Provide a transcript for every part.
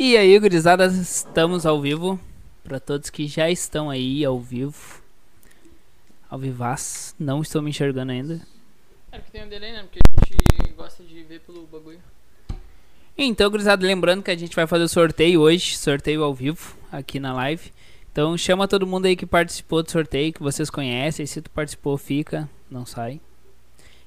E aí, gurizada, estamos ao vivo. Para todos que já estão aí ao vivo. Ao vivaz. Não estou me enxergando ainda. É porque tem um delay, né? Porque a gente gosta de ver pelo bagulho. Então, gurizada, lembrando que a gente vai fazer o sorteio hoje. Sorteio ao vivo, aqui na live. Então, chama todo mundo aí que participou do sorteio, que vocês conhecem. Se tu participou, fica. Não sai.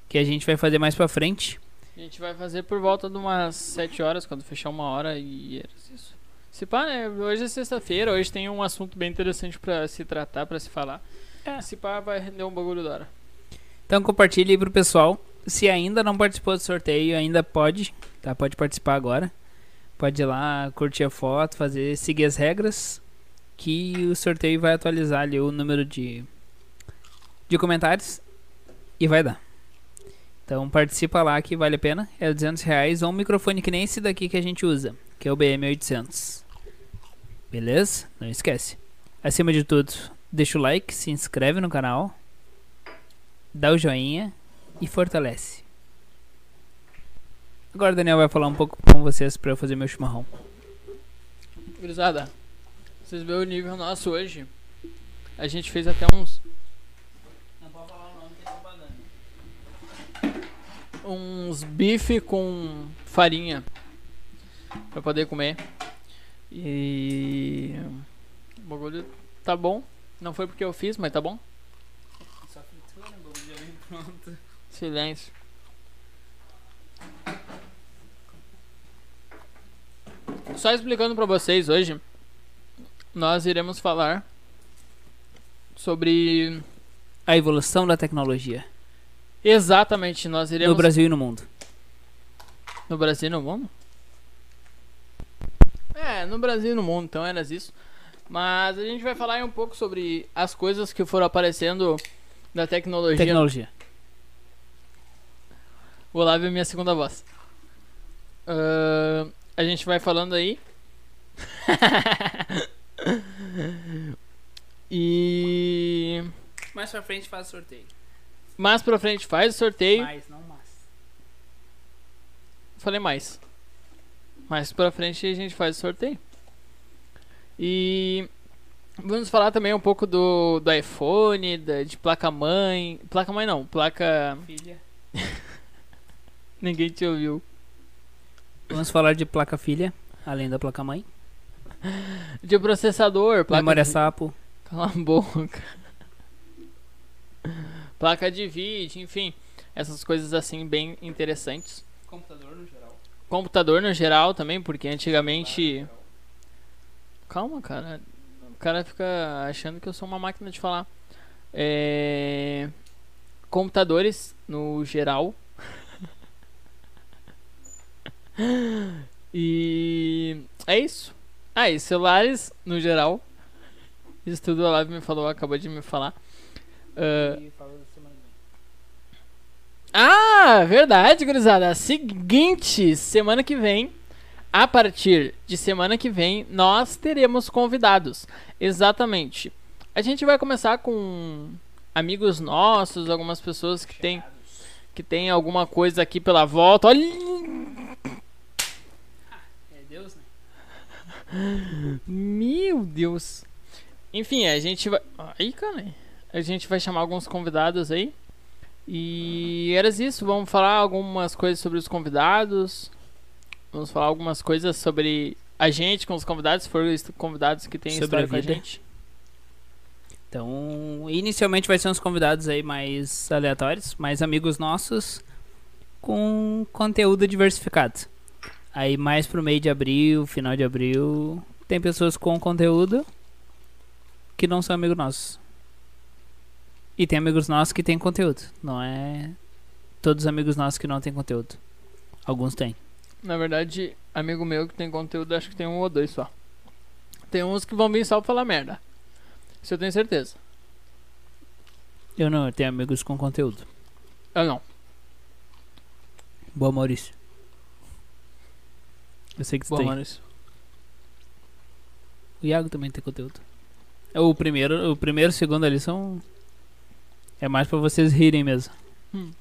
Que a gente vai fazer mais pra frente. A gente vai fazer por volta de umas 7 horas, quando fechar uma hora e era isso. Se pá, né? Hoje é sexta-feira, hoje tem um assunto bem interessante pra se tratar, pra se falar. É. Se pá, vai render um bagulho da hora. Então compartilhe aí pro pessoal. Se ainda não participou do sorteio, ainda pode, tá? Pode participar agora. Pode ir lá, curtir a foto, fazer, seguir as regras. Que o sorteio vai atualizar ali o número de, de comentários. E vai dar. Então participa lá que vale a pena. É 200 reais ou um microfone que nem esse daqui que a gente usa. Que é o BM800. Beleza? Não esquece. Acima de tudo, deixa o like, se inscreve no canal dá o joinha e fortalece. Agora o Daniel vai falar um pouco com vocês para eu fazer meu chimarrão. Gurizada, vocês viram o nível nosso hoje? A gente fez até uns. Não pode falar o nome que tá pagando. Uns bife com farinha pra poder comer. E o bagulho tá bom. Não foi porque eu fiz, mas tá bom. Só fritura, né? O já vem pronto. Silêncio. Só explicando pra vocês hoje, nós iremos falar sobre A evolução da tecnologia exatamente nós iremos no Brasil e no mundo. No Brasil e no mundo? É, no Brasil e no mundo, então era isso. Mas a gente vai falar aí um pouco sobre as coisas que foram aparecendo da tecnologia. Tecnologia. O Olavo é minha segunda voz. Ahn, a gente vai falando aí. e. Mais pra frente faz sorteio. Mais pra frente faz o sorteio. Mais, não mais. Falei mais. Mais pra frente a gente faz o sorteio. E vamos falar também um pouco do, do iPhone, da, de placa-mãe. Placa-mãe não, placa. Filha. Ninguém te ouviu. Vamos falar de placa filha, além da placa mãe. De processador, placa. Memória sapo. Cala a boca. Placa de vídeo, enfim. Essas coisas assim bem interessantes. Computador no geral. Computador no geral também, porque antigamente. Calma, cara. O cara fica achando que eu sou uma máquina de falar. É... Computadores no geral. e é isso. Ah, e celulares no geral. Isso tudo a Live me falou, acabou de me falar. Ah, E fala da semana que vem. Ah, verdade, gurizada. Seguinte, semana que vem, a partir de semana que vem, nós teremos convidados. Exatamente. A gente vai começar com amigos nossos, algumas pessoas que têm que tem alguma coisa aqui pela volta. Olha, É Deus, né? meu Deus. Enfim, a gente vai Aí, cara. A gente vai chamar alguns convidados aí. E era isso, vamos falar algumas coisas sobre os convidados. Vamos falar algumas coisas sobre a gente com os convidados, se for convidados que têm Sobre história a com a gente. Então, inicialmente vai ser uns convidados aí mais aleatórios, mais amigos nossos, com conteúdo diversificado. Aí mais pro meio de abril, final de abril, tem pessoas com conteúdo que não são amigos nossos. E tem amigos nossos que têm conteúdo. Não é todos os amigos nossos que não têm conteúdo. Alguns têm. Na verdade, amigo meu que tem conteúdo, acho que tem um ou dois só. Tem uns que vão vir só pra falar merda. Isso eu tenho certeza. Eu não, eu tenho amigos com conteúdo. Eu não. Boa, Maurício. Eu sei que tu Boa, tem. Maurício. O Iago também tem conteúdo. É O primeiro, o primeiro e o segundo ali são. É mais pra vocês rirem mesmo.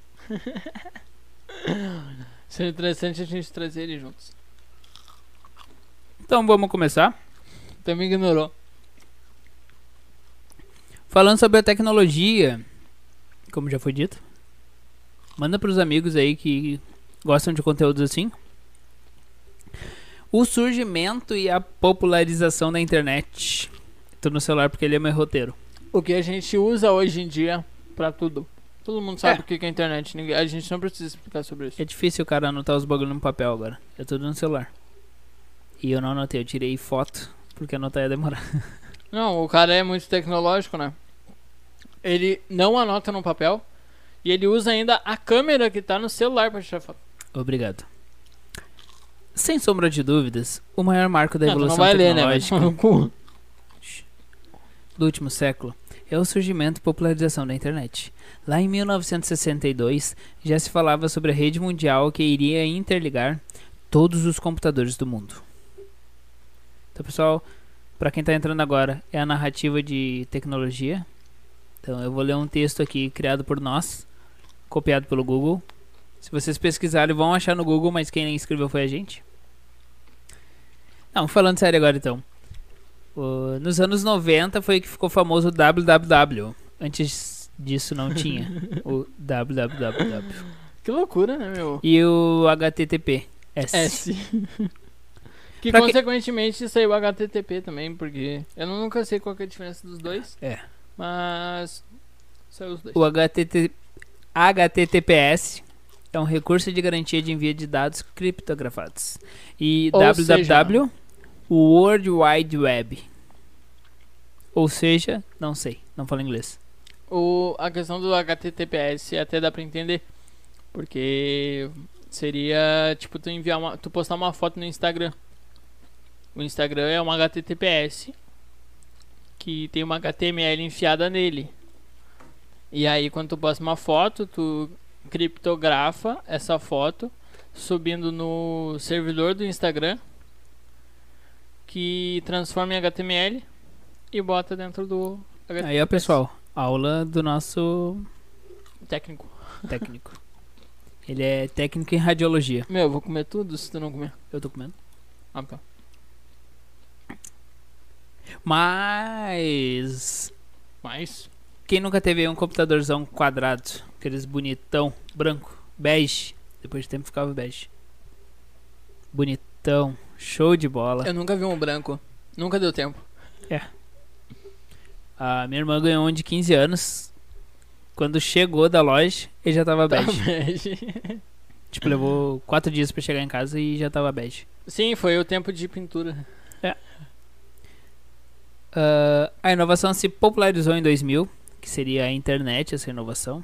Seria interessante a gente trazer eles juntos. Então vamos começar. Também ignorou. Falando sobre a tecnologia, como já foi dito. Manda pros amigos aí que gostam de conteúdos assim. O surgimento e a popularização da internet. Tô no celular porque ele é meu roteiro. O que a gente usa hoje em dia pra tudo. Todo mundo sabe É. o que é internet. ninguém- A gente não precisa explicar sobre isso. É difícil o cara anotar os bagulho no papel agora. É tudo no celular. E eu não anotei, eu tirei foto, porque anotar ia demorar. Não, o cara é muito tecnológico, né? Ele não anota no papel e ele usa ainda a câmera que tá no celular pra tirar foto. Obrigado. Sem sombra de dúvidas, o maior marco da não evolução vai ler, né? tecnológica No cu. do último século é o surgimento e popularização da internet. Lá em 1962, já se falava sobre a rede mundial que iria interligar todos os computadores do mundo. Então, pessoal, para quem está entrando agora, é a narrativa de tecnologia. Então, eu vou ler um texto aqui criado por nós, copiado pelo Google. Se vocês pesquisarem, vão achar no Google, mas quem escreveu foi a gente. Não, falando sério agora então. O- nos anos 90 foi que ficou famoso o www. Antes disso não tinha o www. Que loucura, né, meu? E o HTTP. S. S. que Pra que- consequentemente saiu HTTP também, porque eu nunca sei qual que é a diferença dos dois. É. Mas saiu os dois. O HTT HTTPS é um recurso de garantia de envio de dados criptografados. E Ou www, o World Wide Web. Ou seja, não sei, não falo inglês. O, a questão do HTTPS até dá pra entender. Porque seria tipo tu enviar uma, tu postar uma foto no Instagram. O Instagram é um HTTPS que tem uma HTML enfiada nele. E aí quando tu posta uma foto, tu criptografa essa foto subindo no servidor do Instagram que transforma em HTML e bota dentro do HTTPS. Aí, ó, pessoal, aula do nosso técnico. técnico. Ele é técnico em radiologia. Meu, eu vou comer tudo se tu não comer. Eu tô comendo. Ah, tá. Mas Mas. quem nunca teve um computadorzão quadrado, aqueles bonitão, branco, bege, depois de tempo ficava bege. Bonitão, show de bola. Eu nunca vi um branco. Nunca deu tempo. A minha irmã ganhou um de 15 anos. Quando chegou da loja, ele já tava Tá bege. bege. tipo, levou 4 dias pra chegar em casa e já tava bege. Sim, foi o tempo de pintura. Ah, a inovação se popularizou em 2000, que seria a internet, essa inovação,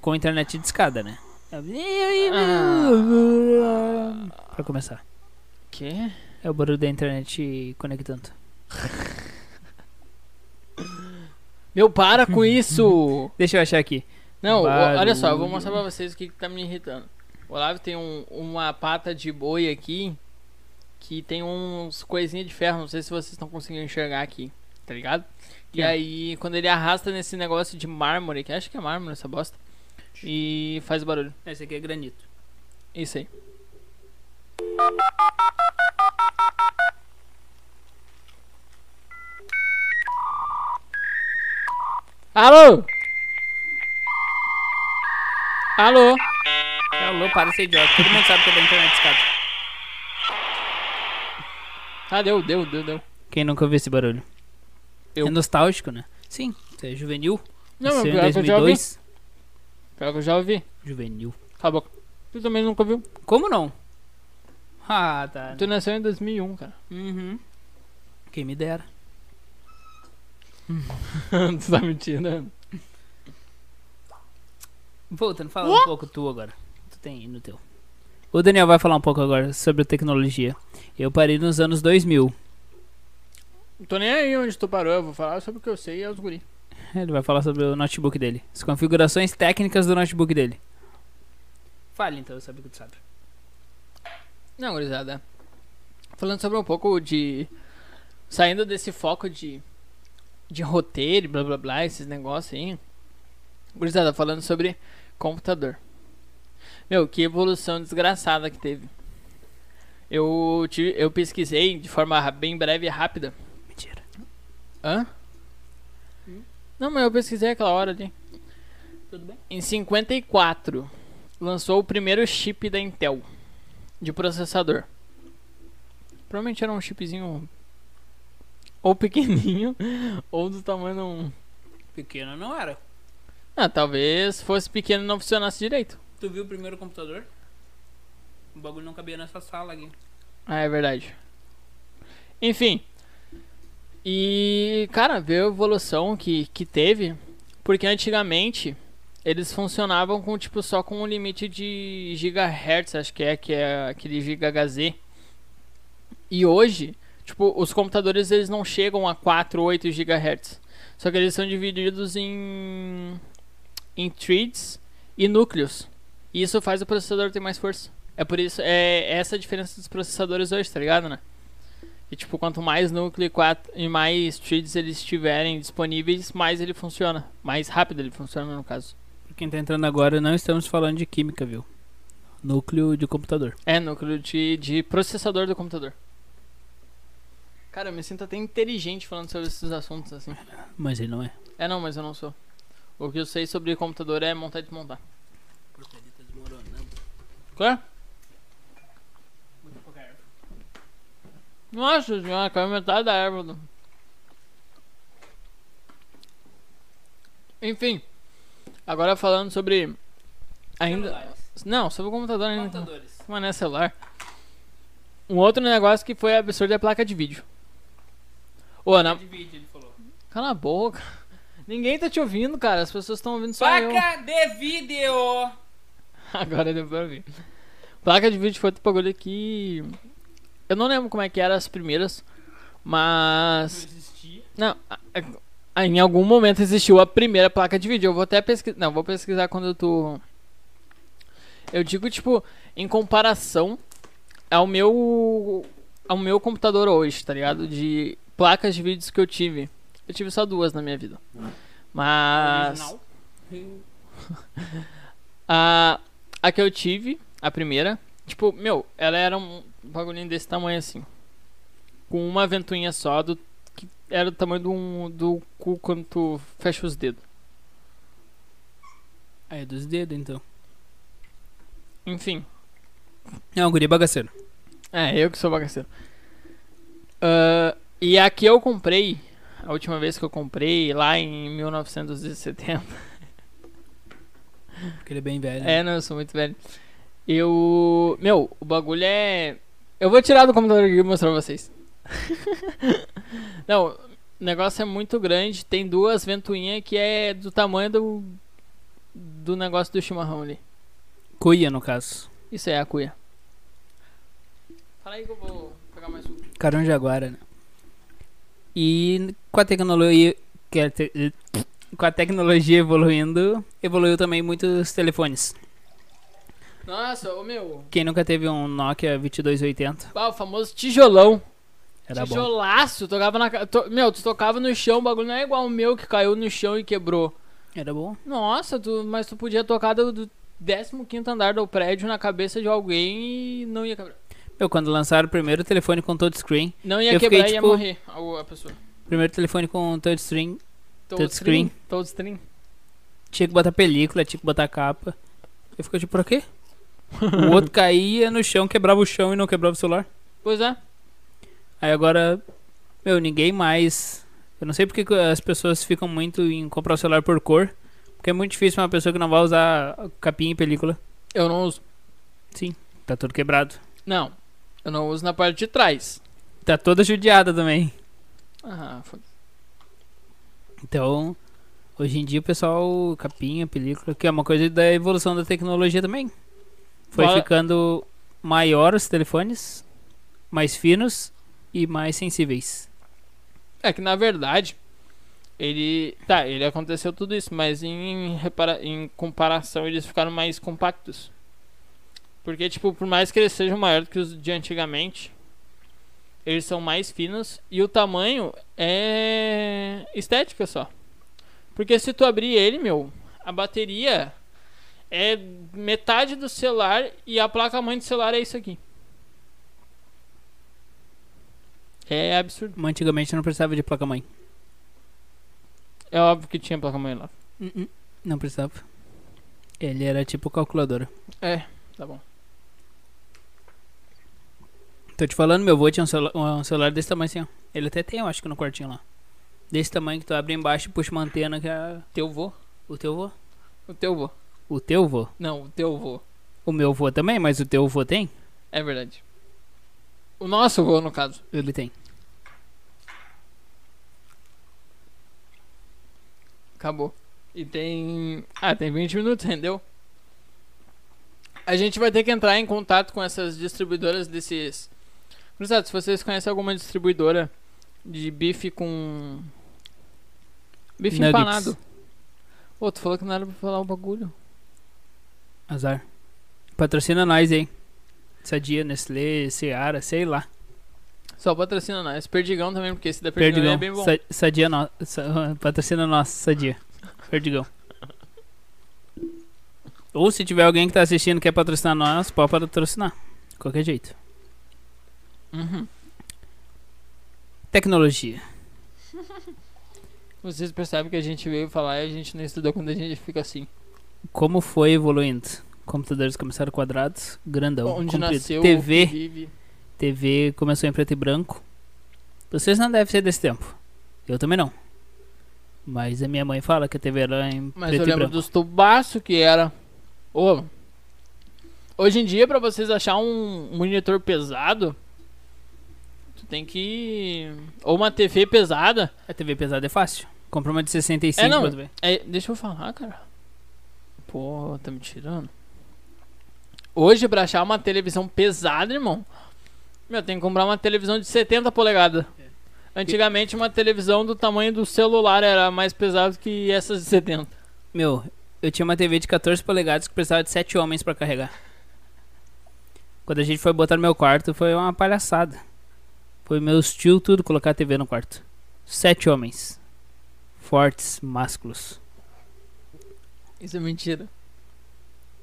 com a internet de escada, né? Pra começar. Que? É o barulho da internet conectando. Meu, para com isso! Deixa eu achar aqui. Não, o- olha só, eu vou Barulho. mostrar pra vocês o que, que tá me irritando. O Olavo tem um- uma pata de boi aqui que tem uns coisinhas de ferro, não sei se vocês estão conseguindo enxergar aqui, tá ligado? E aí, quando ele arrasta nesse negócio de mármore, que acho que é mármore essa bosta, e faz barulho. Esse aqui é granito. Isso aí. Alô? Alô? Alô, para de ser idiota. Todo mundo sabe que é da internet de escada. Ah, deu, deu, deu, deu. Quem nunca ouviu esse barulho? Eu. É nostálgico, né? Sim, você é juvenil. Não, mas em pior que eu já ouvi. 2002. Pior que eu já ouvi. Juvenil. Cala a boca. Tu também nunca ouviu? Como não? Ah, tá. Tu nasceu em 2001, cara. Uhum. Quem me dera. tu tá mentindo. Voltando, fala um pouco tu agora. Tu tem aí no teu. O Daniel vai falar um pouco agora sobre tecnologia. Eu parei nos anos 2000. Não tô nem aí onde tu parou, eu vou falar sobre o que eu sei e é os guri. Ele vai falar sobre o notebook dele. As configurações técnicas do notebook dele. Fale então, eu sabia que tu sabe. Não, gurizada. Falando sobre um pouco de. Saindo desse foco de. De roteiro blá blá blá, esses negócios aí. Gurizada, falando sobre computador. Meu, que evolução desgraçada que teve. Eu, tive, eu pesquisei de forma bem breve e rápida. Mentira. Hã? Não, mas eu pesquisei aquela hora ali. Tudo bem? Em 54, lançou o primeiro chip da Intel de processador. Provavelmente era um chipzinho ou pequenininho ou do tamanho de um. Pequeno não era. Ah, talvez fosse pequeno e não funcionasse direito. Tu viu o primeiro computador? O bagulho não cabia nessa sala aqui. Ah, é verdade. Enfim. E, cara, ver a evolução que, que teve. Porque antigamente eles funcionavam com tipo só com um limite de gigahertz, acho que é, que é aquele GHz. E hoje, tipo, os computadores eles não chegam a 4 ou 8 gigahertz. Só que eles são divididos em em threads e núcleos. E isso faz o processador ter mais força. É por isso, é essa a diferença dos processadores hoje, tá ligado, né? E tipo, quanto mais núcleo e, quatro, e mais threads eles estiverem disponíveis, mais ele funciona. Mais rápido ele funciona, no caso. Pra quem tá entrando agora, não estamos falando de química, viu? Núcleo de computador. É, núcleo de, de processador do computador. Cara, eu me sinto até inteligente falando sobre esses assuntos, assim. Mas ele não é. É, não, mas eu não sou. O que eu sei sobre computador é montar e desmontar. Porcaria tá desmoronando. Claro? Nossa senhora, caiu metade da erva. do- Enfim, agora falando sobre. Ainda. Não, sobre o computador ainda. Computadores. Mas não é celular. Um outro negócio que foi absurdo é a placa de vídeo. Ô, na... Cala a boca. Ninguém tá te ouvindo, cara. As pessoas estão ouvindo só eu. Placa de vídeo! Agora deu pra ouvir. Placa de vídeo foi outro bagulho que. Eu não lembro como é que eram as primeiras, mas. existia. Não, a- em algum momento existiu a primeira placa de vídeo. Eu vou até pesquisar. Não, vou pesquisar quando eu tô. Eu digo, tipo, em comparação ao meu. ao meu computador hoje, tá ligado? De placas de vídeos que eu tive. Eu tive só duas na minha vida. Mas. A, a que eu tive, a primeira, tipo, meu, ela era um bagulhinho desse tamanho assim. Com uma ventoinha só, do, que era do tamanho do, um- do cu quando tu fecha os dedos. Ah, é dos dedos, então. Enfim, Não, guri bagaceiro. é, eu que sou bagaceiro. Ah, e a que eu comprei, a última vez que eu comprei, lá em 1970. Porque ele é bem velho. É, não, eu sou muito velho. Eu. Meu, o bagulho é. Eu vou tirar do computador aqui e mostrar pra vocês. não, o negócio é muito grande. Tem duas ventoinhas que é do tamanho do. Do negócio do chimarrão ali. Cuia, no caso. Isso é a cuia. Fala aí que eu vou pegar mais um. Carão Jaguara, né? E com a tecnologia. Com a tecnologia evoluindo, evoluiu também muitos telefones. Nossa, ô meu. Quem nunca teve um Nokia 2280? Ah, o famoso tijolão. Era bom. Tijolaço. Tocava na. to- Meu, tu tocava no chão, o bagulho não é igual o meu que caiu no chão e quebrou. Era bom. Nossa, tu, mas tu podia tocar do, do 15 andar do prédio na cabeça de alguém e não ia quebrar. Meu, quando lançaram o primeiro telefone com touchscreen, Não ia Eu fiquei, quebrar e ia tipo- morrer a, pessoa. primeiro telefone com touchscreen, Touchscreen. Touchscreen. tinha que botar película, tinha que botar capa. Eu fiquei tipo, pra quê? O outro caía no chão, quebrava o chão e não quebrava o celular. Pois é. Aí agora, meu, ninguém mais. Eu não sei porque que as pessoas ficam muito em comprar o celular por cor. Porque é muito difícil uma pessoa que não vai usar capinha e película. Eu não uso. Tá todo quebrado. Não. Eu não uso na parte de trás. Tá toda judiada também. Ah, foda Então, hoje em dia o pessoal, capinha, película, que é uma coisa da evolução da tecnologia também. Foi Fala- ficando maior os telefones, mais finos e mais sensíveis. É que na verdade, ele. Tá, ele aconteceu tudo isso, mas em, repara... em comparação eles ficaram mais compactos. Porque, tipo, por mais que eles sejam maiores que os de antigamente, eles são mais finos e o tamanho é estética só. Porque se tu abrir ele, meu, a bateria é metade do celular e a placa mãe do celular é isso aqui. É absurdo. Mas antigamente não precisava de placa-mãe. É óbvio que tinha placa-mãe lá. Uh-uh, Não precisava. Ele era tipo calculadora. É, tá bom. Tô te falando, meu avô tinha um, celu- um celular desse tamanho assim, ó. Ele até tem, eu acho que no quartinho lá. Desse tamanho que tu abre embaixo e puxa uma antena que é Teu vô? o teu vô. O teu vô. O teu vô. Não, o teu vô. O meu vô também, mas o teu vô tem? É verdade. O nosso vô, no caso. Ele tem. Acabou. E tem. Ah, tem 20 minutos, rendeu? A gente vai ter que entrar em contato com essas distribuidoras desses. Cruzado, se vocês conhecem alguma distribuidora de bife com. Bife Nuggets. empanado. Ô, tu falou que não era pra falar o bagulho. Azar. Patrocina nós aí. Sadia, Nestlé, Seara, sei lá. Só patrocina nós. Perdigão também, porque esse da Perdigão, Perdigão. é bem bom. Sa- sadia no... sa- Patrocina nós, Sadia. Perdigão. Ou se tiver alguém que tá assistindo e quer patrocinar nós, pode patrocinar. Qualquer jeito. Uhum. Tecnologia. Vocês percebem que a gente veio falar e a gente não estudou quando a gente fica assim. Como foi evoluindo? Computadores começaram quadrados, grandão, Onde comprido. nasceu TV, vive. TV começou em preto e branco. Vocês não devem ser desse tempo. Eu também não. Mas a minha mãe fala que a TV era em Mas preto eu lembro dos tubaços que era. Ô, hoje em dia, pra vocês achar um monitor pesado, tu tem que. Ou uma TV pesada. A TV pesada é fácil. Compra uma de 65 É, não. É, deixa eu falar, cara. Pô, tá me tirando. Hoje, pra achar uma televisão pesada, irmão, meu, tem que comprar uma televisão de 70 polegadas. Antigamente, uma televisão do tamanho do celular era mais pesada que essas de 70. Meu, eu tinha uma TV de 14 polegadas que precisava de 7 homens pra carregar. Quando a gente foi botar no meu quarto, foi uma palhaçada. Foi meus tio tudo colocar a TV no quarto. Sete homens. Fortes, másculos. Isso é mentira.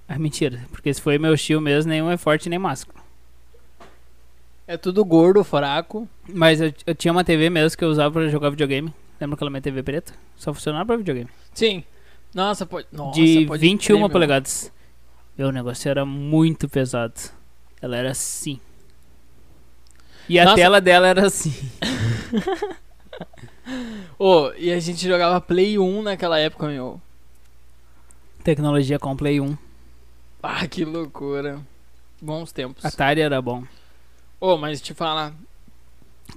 Ah, mentira, porque se foi meu tio mesmo, nenhum é forte nem másculo. É tudo gordo, fraco. Mas eu, eu tinha uma TV mesmo que eu usava pra jogar videogame. Lembra aquela minha TV preta? Só funcionava pra videogame. Sim. Nossa, pode. Nossa, de pode 21 crer, meu. polegadas. Meu, o negócio era muito pesado. Ela era assim. E a Nossa. tela dela era assim. Ô, e a gente jogava Play 1 naquela época, meu. Tecnologia com Play 1. Ah, que loucura. Bons tempos. Atari era bom. Ô, mas te falar.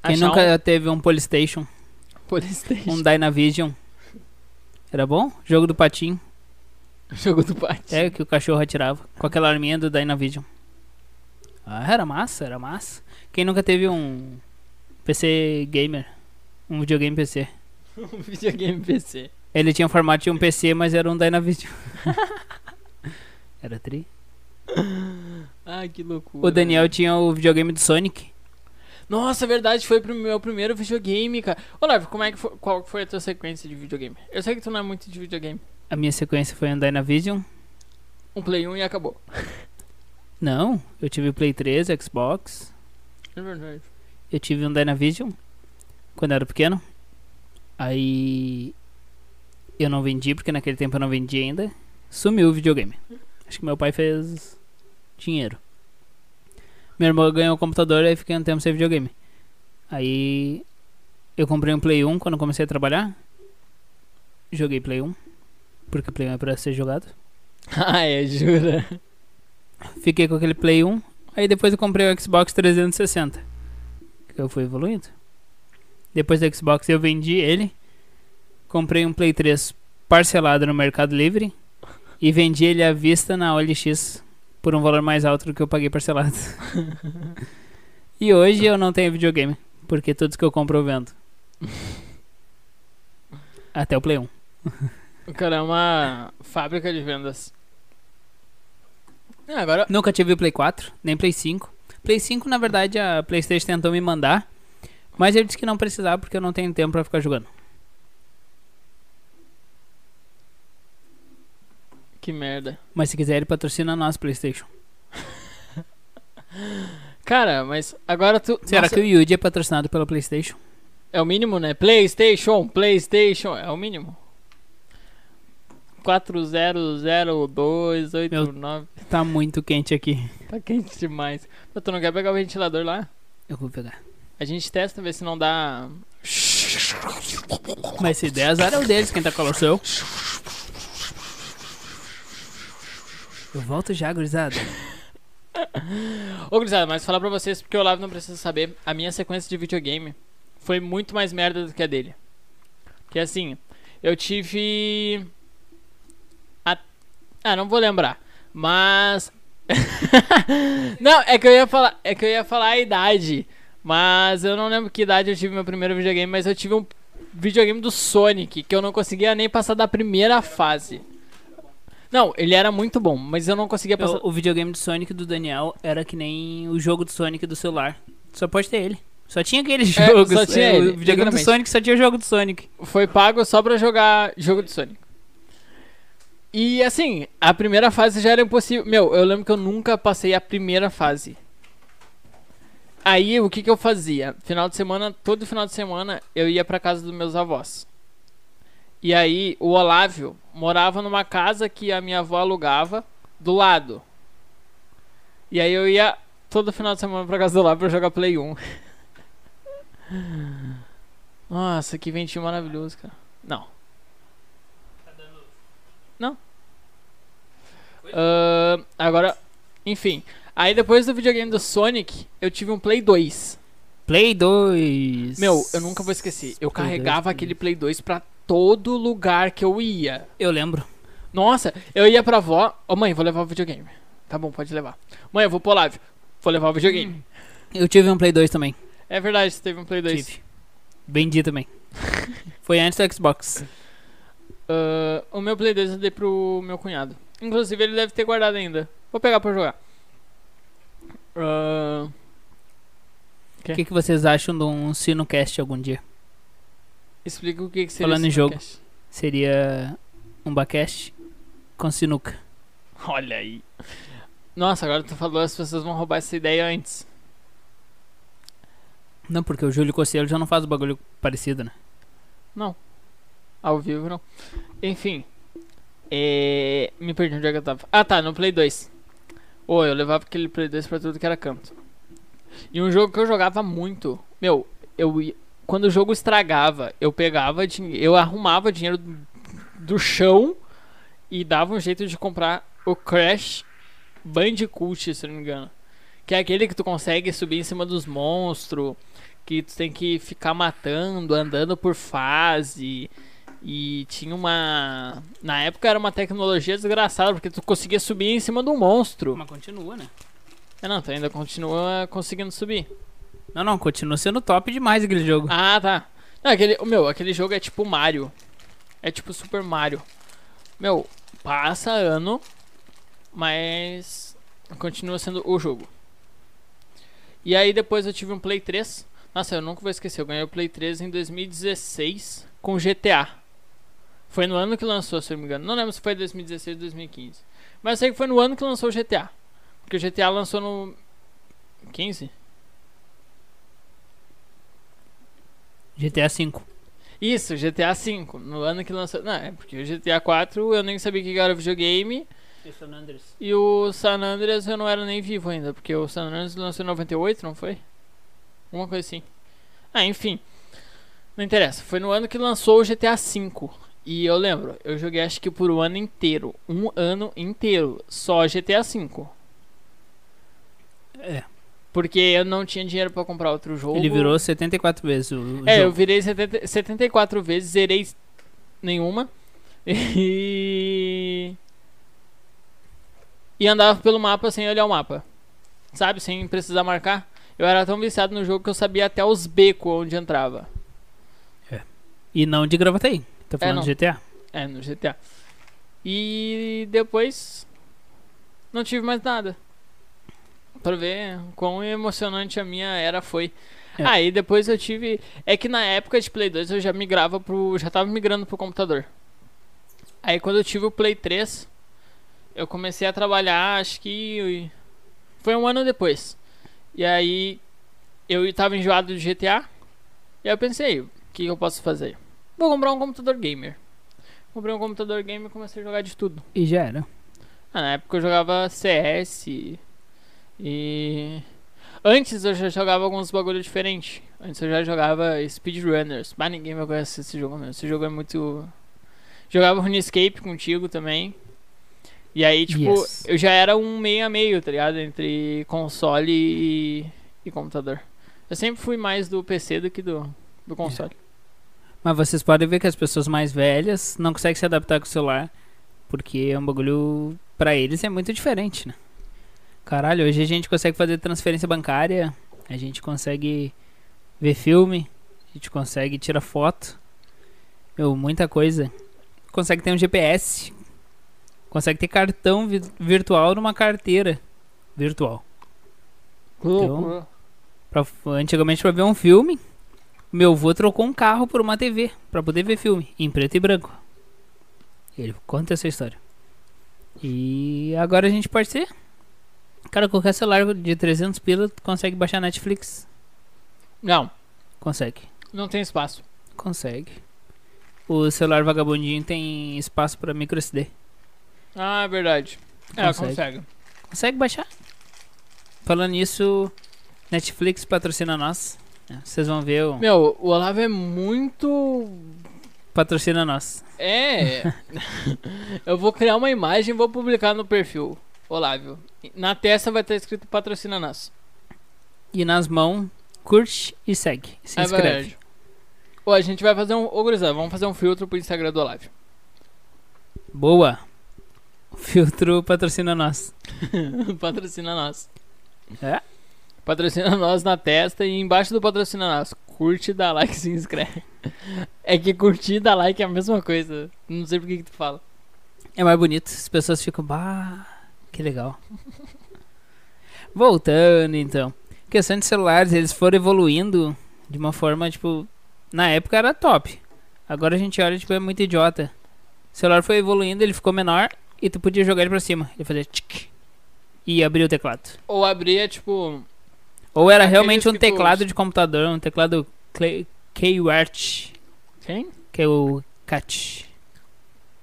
Quem nunca teve um Polystation, um Polystation. um Dynavision. Era bom? Jogo do patinho. jogo do pátio. É, que o cachorro atirava. Com aquela arminha do Dynavision. Ah, era massa, era massa. Quem nunca teve um PC gamer? Um videogame PC. um videogame PC. Ele tinha o formato de um PC, mas era um Dynavision. era tri. Ah, que loucura. O Daniel tinha o videogame do Sonic. Nossa, verdade, foi pro meu primeiro videogame, cara. Lev, como é que foi, qual foi a tua sequência de videogame? Eu sei que tu não é muito de videogame. A minha sequência foi um Dynavision. Um Play 1 e acabou. Não, eu tive Play 3, Xbox. É verdade. Eu tive um Dynavision quando eu era pequeno. Aí eu não vendi, porque naquele tempo eu não vendi ainda. Sumiu o videogame. Acho que meu pai fez dinheiro. Minha irmã ganhou o computador e fiquei um tempo sem videogame. Aí eu comprei um Play 1 quando comecei a trabalhar. Joguei Play 1. Porque Play 1 é pra ser jogado. ah, é, jura? Fiquei com aquele Play 1. Aí depois eu comprei o Xbox 360. Que eu fui evoluindo. Depois do Xbox eu vendi ele. Comprei um Play 3 parcelado no Mercado Livre. E vendi ele à vista na OLX por um valor mais alto do que eu paguei parcelado. e hoje eu não tenho videogame. Porque todos que eu compro eu vendo. Até o Play 1. O cara é uma fábrica de vendas. Ah, agora. Nunca tive Play 4, nem Play 5. Play 5, na verdade, a PlayStation tentou me mandar. Mas eu disse que não precisava porque eu não tenho tempo pra ficar jogando. Que merda. Mas se quiser, ele patrocina nós, PlayStation. Cara, mas agora tu. Será Nossa, que o Yuji é patrocinado pela PlayStation? É o mínimo, né? PlayStation, PlayStation, é o mínimo. 400289. Tá muito quente aqui. Tá quente demais. Mas tu não quer pegar o ventilador lá? Eu vou pegar. A gente testa, ver se não dá. Mas se der azar é o deles, quem tá com o seu. Eu volto já, gurizada. Ô, gurizada, mas falar pra vocês, porque o Olavo não precisa saber, a minha sequência de videogame foi muito mais merda do que a dele. Porque assim, eu tive. Ah, não vou lembrar. Mas. não, é que eu ia falar. É que eu ia falar a idade. Mas eu não lembro que idade eu tive meu primeiro videogame, mas eu tive um videogame do Sonic, que eu não conseguia nem passar da primeira fase. Não, ele era muito bom, mas eu não conseguia passar. Eu- o videogame do Sonic do Daniel era que nem o jogo do Sonic do celular. Só pode ter ele. Só tinha aquele jogo. só tinha ele, O videogame do. Sonic só tinha o jogo do Sonic. foi pago só pra jogar jogo de Sonic. E assim, a primeira fase já era impossível. Meu, eu lembro que eu nunca passei a primeira fase. Aí o que que eu fazia? Final de semana, todo final de semana eu ia pra casa dos meus avós. E aí o Olávio morava numa casa que a minha avó alugava do lado. E aí eu ia todo final de semana pra casa do Olávio pra jogar Play 1. Nossa, que ventinho maravilhoso, cara. Não. Ahn, agora, enfim. Aí depois do videogame do Sonic, eu tive um Play 2. Play 2. Meu, eu nunca vou esquecer. Eu Play 2, carregava Play aquele Play 2 pra todo lugar que eu ia. Eu lembro. Nossa, eu ia pra avó. Ô mãe, vou levar o videogame. Tá bom, pode levar. Mãe, eu vou pro live. Vou levar o videogame. Eu tive um Play 2 também. É verdade, você teve um Play 2. Tive. Vendi também. Foi antes do Xbox. Ah, o meu Play 2 eu dei pro meu cunhado. Inclusive, ele deve ter guardado ainda. Vou pegar pra jogar. Ah, O que, que vocês acham de um Sinocast algum dia? explica o que, que seria Falando em jogo. Seria um Bacast com sinuca. Olha aí. Nossa, agora tu falou, as pessoas vão roubar essa ideia antes. Não, porque o Júlio Cossielo já não faz bagulho parecido, né? Não. Ao vivo, não. Enfim. É... Me perdi onde é que eu tava. Ah, tá, no Play 2. Ô, eu levava aquele Play 2 pra tudo que era canto. E um jogo que eu jogava muito. Meu, eu. Quando o jogo estragava, eu pegava. Eu arrumava dinheiro do chão e dava um jeito de comprar o Crash Bandicoot, se não me engano. Que é aquele que tu consegue subir em cima dos monstros. Que tu tem que ficar matando, andando por fase. E tinha uma. Na época era uma tecnologia desgraçada, porque tu conseguia subir em cima do monstro. Mas continua, né? É, não, tu ainda continua conseguindo subir. Não, não, continua sendo top demais aquele jogo. Ah, tá. Não, aquele, o meu, aquele jogo é tipo Mario. É tipo Super Mario. Meu, passa ano, mas continua sendo o jogo. E aí depois eu tive um Play 3. Nossa, eu nunca vou esquecer. Eu ganhei o Play 3 em 2016 com GTA. Foi no ano que lançou, se eu não me engano. Não lembro se foi 2016 ou 2015. Mas eu sei que foi no ano que lançou o GTA. Porque o GTA lançou no 15? GTA V. Isso, GTA V, no ano que lançou. Não, é porque o GTA 4 eu nem sabia que era videogame. E o San Andreas eu não era nem vivo ainda, porque o San Andreas lançou em 98, não foi? Uma coisa assim. Ah, enfim. Não interessa. Foi no ano que lançou o GTA V. E eu lembro, eu joguei acho que por um ano inteiro. Um ano inteiro. Só GTA V. É. Porque eu não tinha dinheiro pra comprar outro jogo. Ele virou 74 vezes o, o É, eu jogo. virei 70, 74 vezes, zerei nenhuma. E. E andava pelo mapa sem olhar o mapa. Sabe? Sem precisar marcar. Eu era tão viciado no jogo que eu sabia até os becos onde entrava. E não de Gravataí. Tá falando não. de GTA. É, no GTA. E depois. Não tive mais nada. Pra ver quão emocionante a minha era foi. É. Aí depois eu tive. É que na época de Play 2 eu já migrava pro. Já tava migrando pro computador. Aí quando eu tive o Play 3, eu comecei a trabalhar, acho que. Foi um ano depois. E aí eu tava enjoado de GTA. E aí eu pensei, o que eu posso fazer? Vou comprar um computador gamer. Comprei um computador gamer e comecei a jogar de tudo. E já era. Ah, na época eu jogava CS e. Antes eu já jogava alguns bagulho diferentes. Antes eu já jogava Speedrunners. Mas ninguém vai conhecer esse jogo mesmo. Esse jogo é muito. Jogava RuneScape contigo também. E aí, tipo, Yes. eu já era um meio a meio, tá ligado? Entre console e, e computador. Eu sempre fui mais do PC do que do, do console. Mas vocês podem ver que as pessoas mais velhas não conseguem se adaptar com o celular. Porque é um bagulho. Pra eles é muito diferente, né? Caralho, hoje a gente consegue fazer transferência bancária. A gente consegue ver filme. A gente consegue tirar foto. Meu, muita coisa. Consegue ter um GPS. Consegue ter cartão vi- virtual numa carteira virtual. Loucura. Pra, antigamente pra ver um filme, meu avô trocou um carro por uma TV pra poder ver filme em preto e branco. Ele conta essa história. E agora a gente pode ser. Cara, qualquer celular de 300 pila consegue baixar Netflix. Não, Consegue. não tem espaço. Consegue. O celular vagabundinho tem espaço pra micro SD. Ah, é verdade. É, Consegue. consegue. Consegue baixar. Falando nisso, Netflix patrocina nós. Vocês vão ver o Meu, o Olavo é muito. patrocina nós. É. eu vou criar uma imagem e vou publicar no perfil, Olávio. Na testa vai estar escrito patrocina nós. E nas mãos, curte e segue. Se é inscreve. verdade. Ô, a gente vai fazer um. Ô, gurizada, vamos fazer um filtro pro Instagram do Olávio. Boa. O filtro patrocina nós. patrocina nós. É? Patrocina nós na testa e embaixo do patrocina nós. Curte, dá like e se inscreve. É que curtir e dar like é a mesma coisa. Não sei por que, que tu fala. É mais bonito. As pessoas ficam, bah, que legal. Voltando então. Questão de celulares, eles foram evoluindo de uma forma, tipo, na época era top. Agora a gente olha, tipo, é muito idiota. O celular foi evoluindo, ele ficou menor e tu podia jogar ele pra cima. Ele fazia tchic e abria o teclado. Ou abrir é tipo. Ou era realmente um que teclado de computador, um teclado K-Wart, Quem? que é o Cat.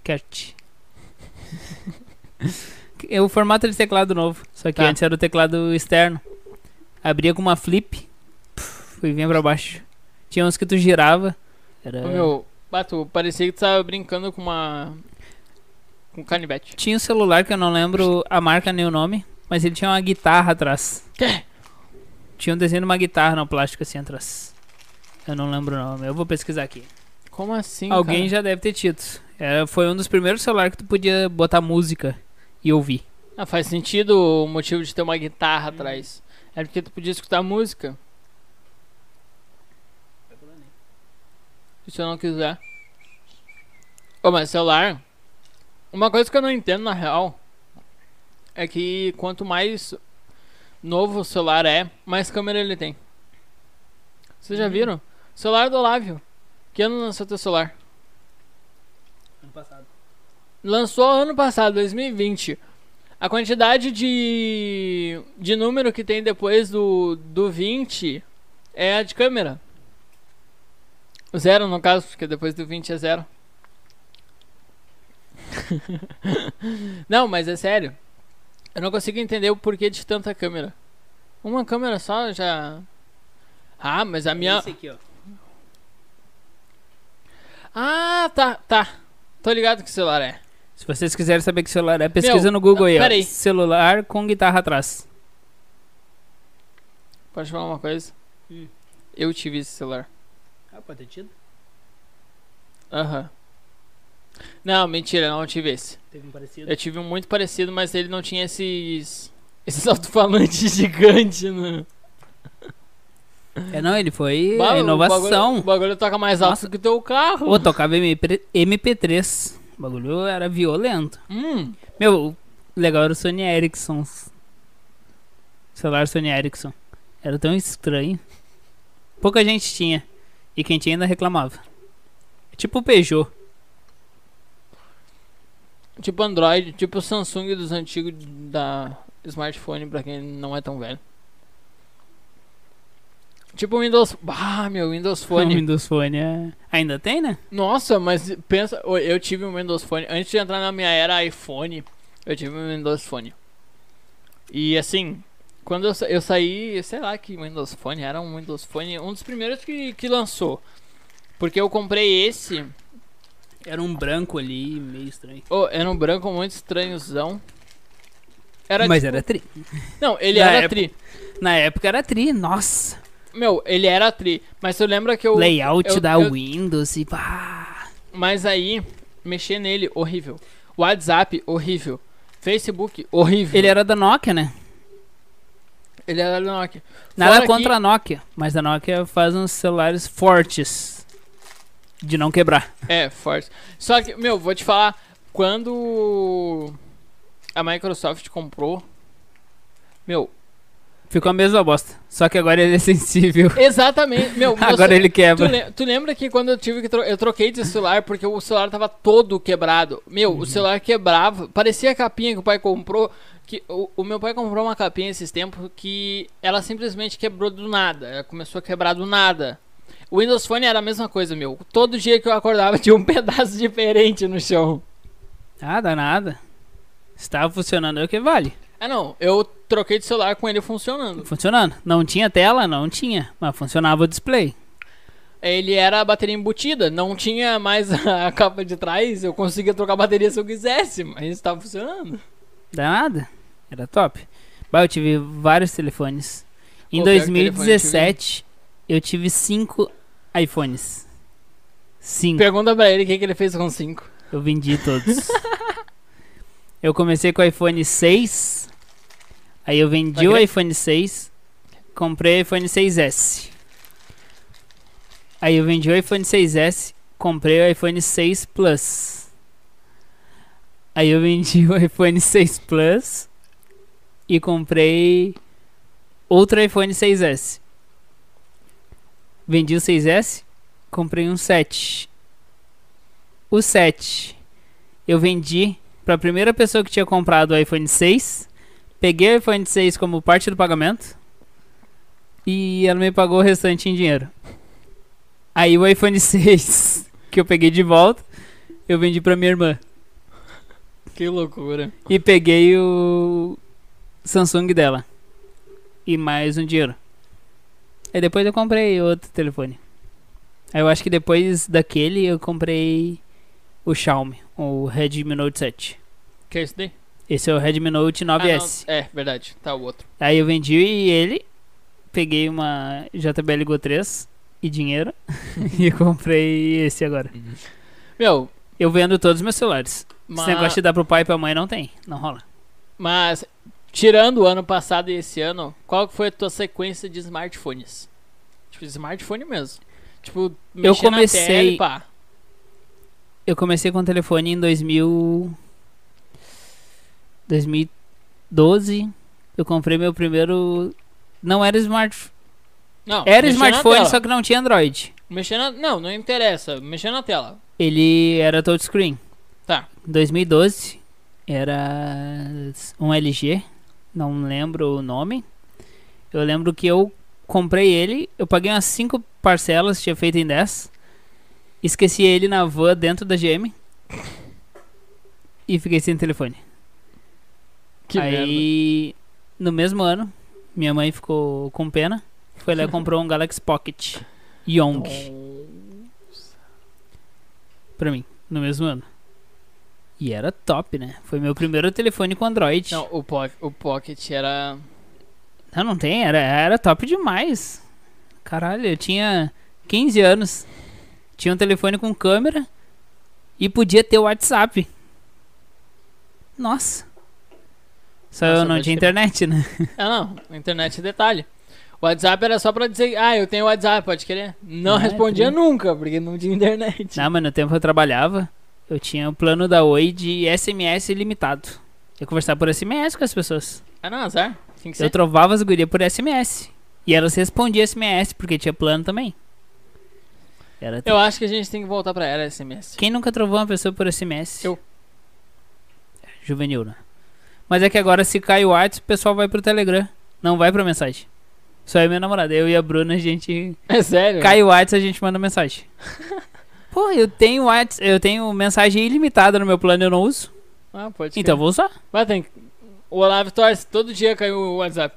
Cat. é o formato de teclado novo, só que Tá. antes era o teclado externo. Abria com uma flip puf, e vinha pra baixo. Tinha uns que tu girava. Era... Ô, meu, bato, parecia que tu tava brincando com uma. Com canivete. Tinha um celular que eu não lembro a marca nem o nome, mas ele tinha uma guitarra atrás. Quê? Tinha um desenho de uma guitarra no plástico assim atrás. Eu não lembro o nome, eu vou pesquisar aqui. Como assim? Alguém cara? já deve ter tido. Era, foi um dos primeiros celulares que tu podia botar música e ouvir. Ah, faz sentido o motivo de ter uma guitarra atrás. É porque tu podia escutar música. E se eu não quiser. Ô, mas celular. Uma coisa que eu não entendo na real é que quanto mais novo o celular é, mais câmera ele tem. Vocês já Uhum. viram? Celular do Olávio. Que ano lançou teu celular? Ano passado. Lançou ano passado, 2020. A quantidade de, de número que tem depois do, do 20 é a de câmera. Zero no caso, porque depois do 20 é zero. não, mas é sério. Eu não consigo entender o porquê de tanta câmera. Uma câmera só já. Ah, mas a minha. Esse aqui, ó. Ah, tá, tá. Tô ligado que celular é. Se vocês quiserem saber que celular é, pesquisa Meu, no Google aí, ó. Celular com guitarra atrás. Pode falar uma coisa? Hum. Eu tive esse celular. Ah, pode ter tido. Aham. Não, mentira, não tive esse. Teve um parecido. Eu tive um muito parecido, mas ele não tinha esses. Esses alto-falantes gigantes, né? É, não, ele foi Bah, a o inovação. bagulho, o bagulho toca mais alto Nossa. que o teu carro. Ô, tocava MP, MP3. O bagulho era violento. Hum, Meu, o legal era o Sony Ericsson. Celular Sony Ericsson. Era tão estranho. Pouca gente tinha. E quem tinha ainda reclamava. É tipo o Peugeot. Tipo Android, tipo o Samsung dos antigos da smartphone, pra quem não é tão velho. Tipo o Windows. Ah, meu, Windows O Phone. Windows Phone é... ainda tem, né? Nossa, mas pensa, eu tive um Windows Phone. Antes de entrar na minha era iPhone, eu tive um Windows Phone. E assim, quando eu, sa- eu saí, sei lá que Windows Phone era um Windows Phone, um dos primeiros que, que lançou. Porque eu comprei esse, Era um branco ali, meio estranho. oh, era um branco muito estranhozão. Era Mas tipo- era tri. Não, ele Na era época- tri. Na época era tri, nossa. Meu, ele era tri. Mas tu lembra que eu. Layout eu- da eu- Windows e pá. Mas aí, mexer nele, horrível. WhatsApp, horrível. Facebook, horrível. Ele era da Nokia, né? Ele era da Nokia. Nada Fora contra a Nokia, mas a Nokia faz uns celulares fortes. De não quebrar. que- É, forte. Só que, meu, vou te falar. Quando a Microsoft comprou. Meu, Ficou a mesma bosta. Só que agora ele é sensível. exatamente. Meu, meu Agora ele Tu, quebra. le- tu lembra que quando eu tive que tro eu troquei de celular porque o celular tava todo quebrado. Meu, Uhum. o celular quebrava. Parecia a capinha que o pai comprou. Que o, o meu pai comprou uma capinha esses tempos que ela simplesmente quebrou do nada. Ela começou a quebrar do nada. O Windows Phone era a mesma coisa, meu. Todo dia que eu acordava tinha um pedaço diferente no chão. Ah, dá nada. Estava funcionando, é o que vale. Ah, não. Eu troquei de celular com ele funcionando. Funcionando. Não tinha tela? Não tinha. Mas funcionava o display. Ele era a bateria embutida, não tinha mais a capa de trás. Eu conseguia trocar a bateria se eu quisesse, mas estava funcionando. Dá nada. Era top. Bah, eu tive vários telefones. Em Pô, pior que telefone 2017, eu tive cinco iPhones. Cinco. Pergunta pra ele o que, que ele fez com 5. Eu vendi todos. eu comecei com o iPhone 6. Aí eu vendi o iPhone 6. Comprei o iPhone 6S. Aí eu vendi o iPhone 6S. Comprei o iPhone 6 Plus. Aí eu vendi o iPhone 6 Plus. E comprei outro iPhone 6S. Vendi o 6S. Comprei um 7 o 7 eu vendi para a primeira pessoa que tinha comprado o iPhone 6. Peguei o iPhone 6 como parte do pagamento. E ela me pagou o restante em dinheiro. Aí o iPhone 6 que eu peguei de volta, eu vendi para minha irmã. Que loucura. E peguei o Samsung dela. E mais um dinheiro. Aí depois eu comprei outro telefone. Aí eu acho que depois daquele eu comprei o Xiaomi, o Redmi Note 7. Que é isso daí? Esse é o Redmi Note Ah, 9S. não, é, verdade. Tá o outro. Aí eu vendi ele, peguei uma JBL Go 3 e dinheiro e comprei esse agora. Meu, Eu vendo todos os meus celulares. mas, Esse negócio de dar pro pai e pra mãe não tem, não rola. mas tirando o ano passado e esse ano, qual foi a tua sequência de smartphones? Tipo, smartphone mesmo. Tipo, Eu mexer na comecei- tela e pá. Eu comecei com o telefone em 2000 2012. Eu comprei meu primeiro não era smart, Não, era na smartphone, só que não tinha Android. Mexer na... Não, não interessa. Mexer na tela. Ele era touchscreen. Tá. 2012 era um LG, não lembro o nome. Eu lembro que eu comprei ele, eu paguei umas 5 parcelas, tinha feito em 10. Esqueci ele na van dentro da GM. E fiquei sem telefone. Que merda. Aí, no mesmo ano, minha mãe ficou com pena. Foi lá e comprou um Galaxy Pocket Young pra mim, no mesmo ano. E era top, né? Foi meu primeiro telefone com Android. Não, o, po o Pocket era... Não, não tem, era, era top demais. Caralho, eu tinha 15 anos. Tinha um telefone com câmera e podia ter WhatsApp. Nossa. Só Nossa, eu não tinha internet, né? Ah, não. Internet é detalhe. O WhatsApp era só pra dizer, ah, eu tenho WhatsApp, pode querer? Não É, respondia tri. nunca, porque não tinha internet. Não, mas no tempo eu trabalhava, eu tinha o plano da Oi de SMS ilimitado. Eu conversava por SMS com as pessoas. Ah, não, azar. Tem que Eu ser. trovava as gurias por SMS. E elas respondiam SMS, porque tinha plano também. Era Eu acho que a gente tem que voltar pra era SMS. Quem nunca trovou uma pessoa por SMS? Eu. Juvenil, né? Mas é que agora se cai o WhatsApp, o pessoal vai pro Telegram. Não vai pra mensagem. Só eu e minha namorada. Eu e a Bruna, a gente. É sério? Cai o WhatsApp, a gente manda mensagem. Pô, eu tenho WhatsApp, eu tenho mensagem ilimitada no meu plano e eu não uso. Ah, pode Então eu vou usar. Mas tem. O Olavo Torres, todo dia caiu o WhatsApp.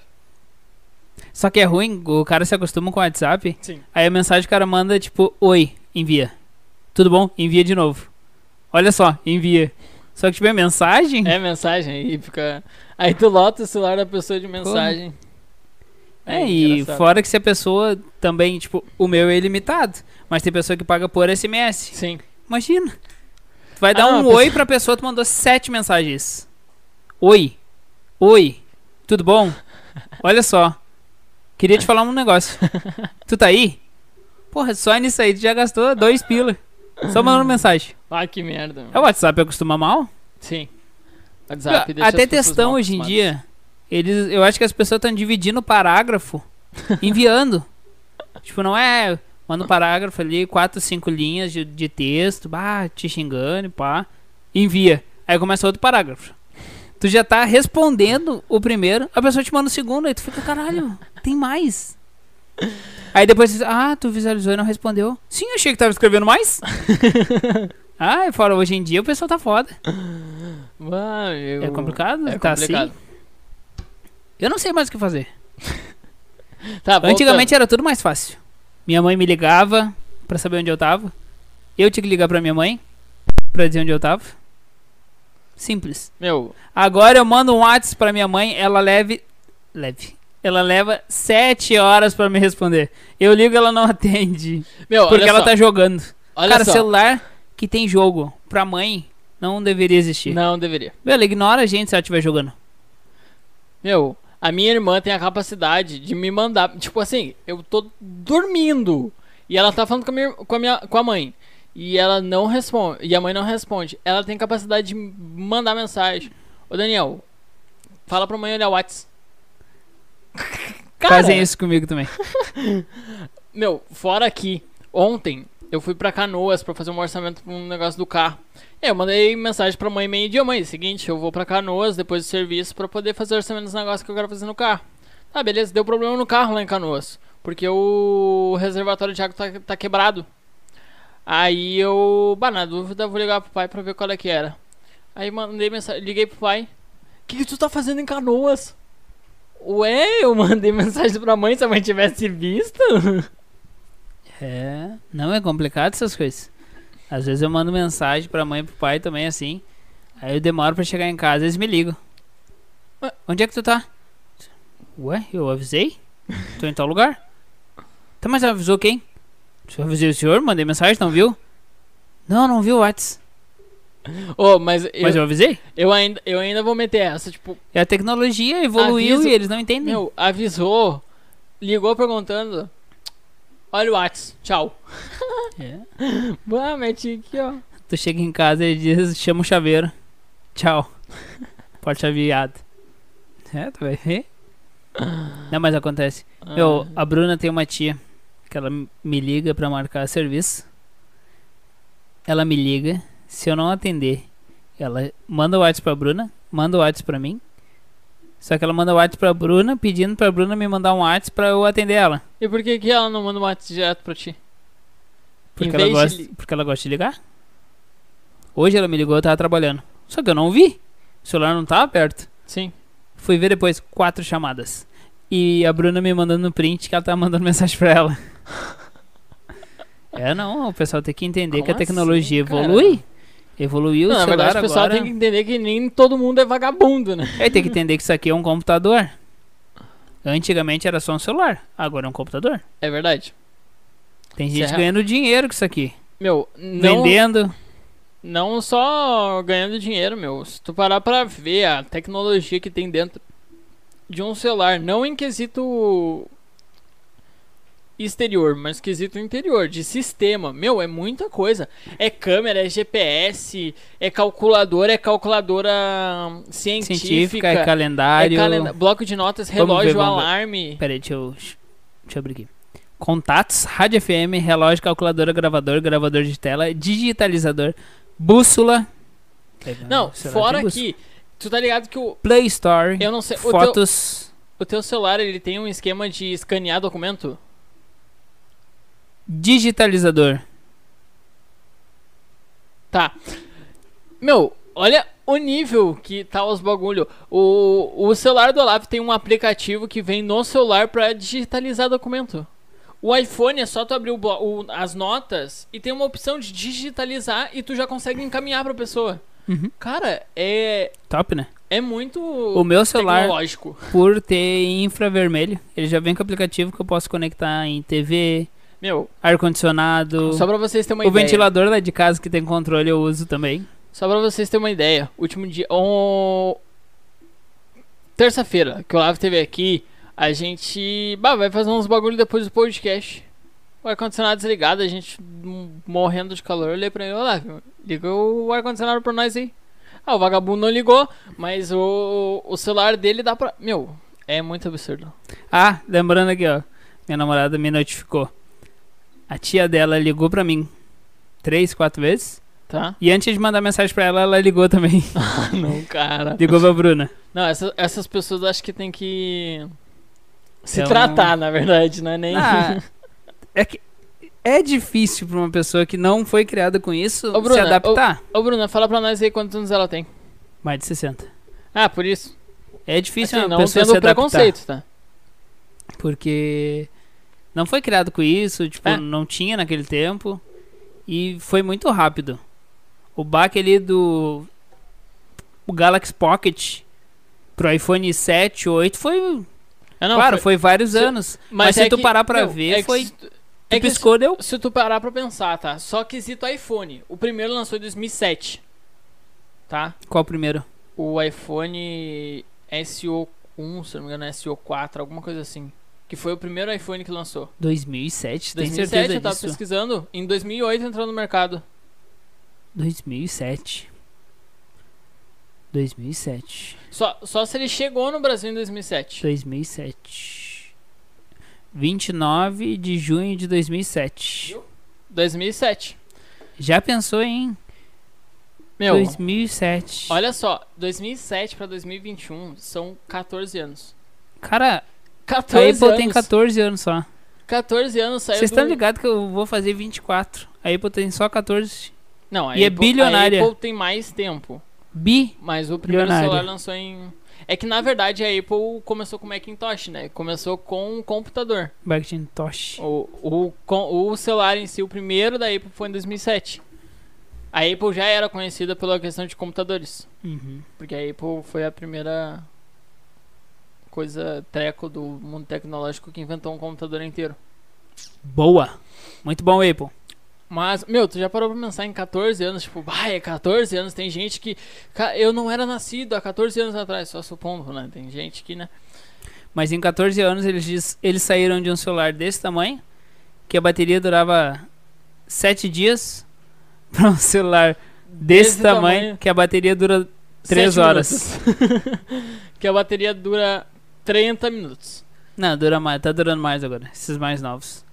Só que é ruim, o cara se acostuma com o WhatsApp. Sim. Aí a mensagem o cara manda tipo, oi, envia. Tudo bom? Envia de novo. Olha só, envia. Só que tipo, é mensagem? É mensagem aí fica. Aí tu lota o celular da pessoa de mensagem. É, e engraçado. fora que se a pessoa também, tipo, o meu é ilimitado. Mas tem pessoa que paga por SMS. Sim. Imagina. Tu vai dar Ah, um uma oi pra pessoa, tu mandou sete mensagens. Oi. Oi. Tudo bom? Olha só. Queria te falar um negócio. Tu tá aí? Porra, só nisso aí tu já gastou dois pila. Só mandando mensagem. Ah, que merda. É meu. o WhatsApp acostuma mal? Sim. WhatsApp deixa Até textão hoje em dia. Eles, eu acho que as pessoas estão dividindo o parágrafo, enviando. tipo, não é. Manda um parágrafo ali, quatro, cinco linhas de, de texto, bah, te xingando, pá. Envia. Aí começa outro parágrafo. Tu já tá respondendo o primeiro, a pessoa te manda o segundo, aí tu fica, caralho, tem mais. Aí depois, você- ah, tu visualizou e não respondeu. Sim, achei que tava escrevendo mais. ah, e fora, hoje em dia o pessoal tá foda. Eu- É complicado? É tá complicado. assim? Eu não sei mais o que fazer. Tá, voltando. Antigamente era tudo mais fácil. Minha mãe me ligava pra saber onde eu tava. Eu tinha que ligar pra minha mãe pra dizer onde eu tava. Simples. Meu, Agora eu mando um WhatsApp pra minha mãe, ela leve. Leve. Ela leva sete horas pra me responder. Eu ligo ela não atende. meu Porque ela só, tá jogando. olha Cara, só. celular que tem jogo pra mãe não deveria existir. Não deveria. Meu, ela ignora a gente se ela estiver jogando. Meu, a minha irmã tem a capacidade de me mandar. Tipo assim, eu tô dormindo. E ela tá falando com a minha, com a, minha, com a mãe. E ela não responde. E a mãe não responde. Ela tem capacidade de mandar mensagem. Ô Daniel, fala pra mãe olhar o WhatsApp. Cara, Fazem isso comigo também. Meu, fora aqui, ontem eu fui pra Canoas pra fazer um orçamento pra um negócio do carro. Aí eu mandei mensagem pra mãe meio dia, mãe, seguinte, eu vou pra Canoas depois do serviço pra poder fazer orçamento dos negócios que eu quero fazer no carro. Tá, beleza, deu problema no carro lá em Canoas, porque o reservatório de água tá, tá quebrado. Aí eu, bah, na dúvida, vou ligar pro pai pra ver qual é que era. Aí mandei mensagem, liguei pro pai. O que, que tu tá fazendo em Canoas? Ué, eu mandei mensagem pra mãe se a mãe tivesse visto. É, não é complicado essas coisas. Às vezes eu mando mensagem pra mãe e pro pai também assim. Aí eu demoro pra chegar em casa, eles me ligam. Ué, onde é que tu tá? Ué, eu avisei? Tô em tal lugar. Tá, mas avisou quem? Eu avisei o senhor, mandei mensagem, não viu? Não, não viu o Whats. Ô, mas eu, Mas eu avisei? eu, ainda, eu ainda vou meter essa, tipo, E a tecnologia evoluiu Aviso- e eles não entendem. meu, avisou, ligou perguntando. Olha o Whats, tchau. É. Bah, meti aqui, ó. Tu chega em casa e diz, chama o chaveiro. Tchau. Porta chaveado. É, tu vai ver. Não, mas acontece. Eu, Ah, a Bruna tem uma tia que ela me liga pra marcar serviço. Ela me liga, se eu não atender, ela manda o WhatsApp pra Bruna, manda o WhatsApp pra mim. Só que ela manda o WhatsApp pra Bruna, pedindo pra Bruna me mandar um WhatsApp pra eu atender ela. E por que, que ela não manda um Whats direto pra ti? Porque ela, de gosta, li- porque ela gosta de ligar. Hoje ela me ligou, eu tava trabalhando. Só que eu não vi. O celular não tava perto. Sim. Fui ver depois quatro chamadas. E a Bruna me mandando no print que ela tava mandando mensagem pra ela. é, não, o pessoal tem que entender Como que a tecnologia assim, cara? evolui. Evoluiu Não, o na celular verdade, o pessoal agora. tem que entender que nem todo mundo é vagabundo, né? É, tem que entender que isso aqui é um computador. Antigamente era só um celular, agora é um computador. É verdade. Tem gente é- ganhando dinheiro com isso aqui. Meu, não, Vendendo. não só ganhando dinheiro, meu. Se tu parar pra ver a tecnologia que tem dentro de um celular, não em quesito exterior, mas quesito interior, de sistema. Meu, é muita coisa. É câmera, é GPS, é calculadora, é calculadora científica, Científica, é é calendário. calenda- bloco de notas, Vamos ver, relógio, vamos ver. alarme. Peraí, deixa eu, deixa eu abrir aqui. Contatos, rádio FM, relógio, calculadora, gravador, gravador de tela, digitalizador, bússola. Não, fora que tu tá ligado que o Play Store, eu não sei, o teu, fotos. O teu celular, ele tem um esquema de escanear documento? Digitalizador. Tá. Meu, olha o nível que tá os bagulho. O, o celular do Olavo tem um aplicativo que vem no celular pra digitalizar documento. O iPhone é só tu abrir o o- as notas e tem uma opção de digitalizar e tu já consegue encaminhar pra pessoa. Uhum. Cara, é, Top, né? é muito O meu celular, por ter infravermelho, ele já vem com aplicativo que eu posso conectar em TV, Meu, ar-condicionado. só pra vocês terem uma O ideia. ventilador lá de casa que tem controle eu uso também. Só pra vocês terem uma ideia, último dia. Terça-feira, que o Olavo teve aqui, a gente. Bah, vai fazer uns bagulho depois do podcast. O ar-condicionado desligado, a gente morrendo de calor. Eu olhei pra ele, Olavo, liga o ar-condicionado pra nós aí. Ah, o vagabundo não ligou, mas o, o celular dele dá pra. Meu, é muito absurdo. Ah, lembrando aqui, ó. Minha namorada me notificou. A tia dela ligou pra mim três, quatro vezes. Tá? E antes de mandar mensagem pra ela, ela ligou também. Ah, não, cara. ligou pra Bruna. Não, essa- essas pessoas acho que tem que. Se Então- tratar, na verdade, não é nem. Ah, é que é difícil pra uma pessoa que não foi criada com isso Ô, Bruna, se adaptar. Ô, Bruna, fala pra nós aí quantos anos ela tem. Mais de 60. Ah, por isso. É difícil Assim, uma não pessoa se adaptar. preconceito, tá? Porque não foi criado com isso, tipo, É. não tinha naquele tempo. E foi muito rápido. O baque ali do o Galaxy Pocket pro iPhone 7, 8 foi, não, claro, foi- foi vários se- anos. Mas, se é tu que- parar pra meu, ver, é foi se É piscou, deu. se, se tu parar pra pensar, tá? Só quesito iPhone. O primeiro lançou em 2007. Tá? Qual o primeiro? O iPhone SO1, se não me engano, é SO4, alguma coisa assim. Que foi o primeiro iPhone que lançou. 2007, tem 2007 certeza eu tava disso? pesquisando. Em 2008 entrou no mercado. 2007. 2007. Só, só se ele chegou no Brasil em 2007. 2007. 29 de junho de 2007. 2007. Já pensou em Meu, 2007? olha só. 2007 pra 2021 são 14 anos. Cara, a 14 Apple anos. tem 14 anos só. 14 anos saiu Vocês do... estão ligados que eu vou fazer 24. A Apple tem só 14. Não, a E é bilionária. A Apple tem mais tempo. Bi. Mas o primeiro celular lançou em... É que na verdade a Apple começou com o Macintosh, né? Começou com um computador. Macintosh. O, o, com- o celular em si, o primeiro da Apple foi em 2007. A Apple já era conhecida pela questão de computadores. Uhum. Porque a Apple foi a primeira coisa treco do mundo tecnológico que inventou um computador inteiro. Boa. Muito bom, Apple. Mas, meu, tu já parou pra pensar em 14 anos? Tipo, bah, é 14 anos. Tem gente que. Eu não era nascido há 14 anos atrás, só supondo, né? Tem gente que, né? Mas em 14 anos eles, diz- eles saíram de um celular desse tamanho, que a bateria durava 7 dias, pra um celular desse, Desse tamanho, tamanho. que a bateria dura 3 Sete horas. que a bateria dura 30 minutos. Não, dura mais, tá durando mais agora, esses mais novos.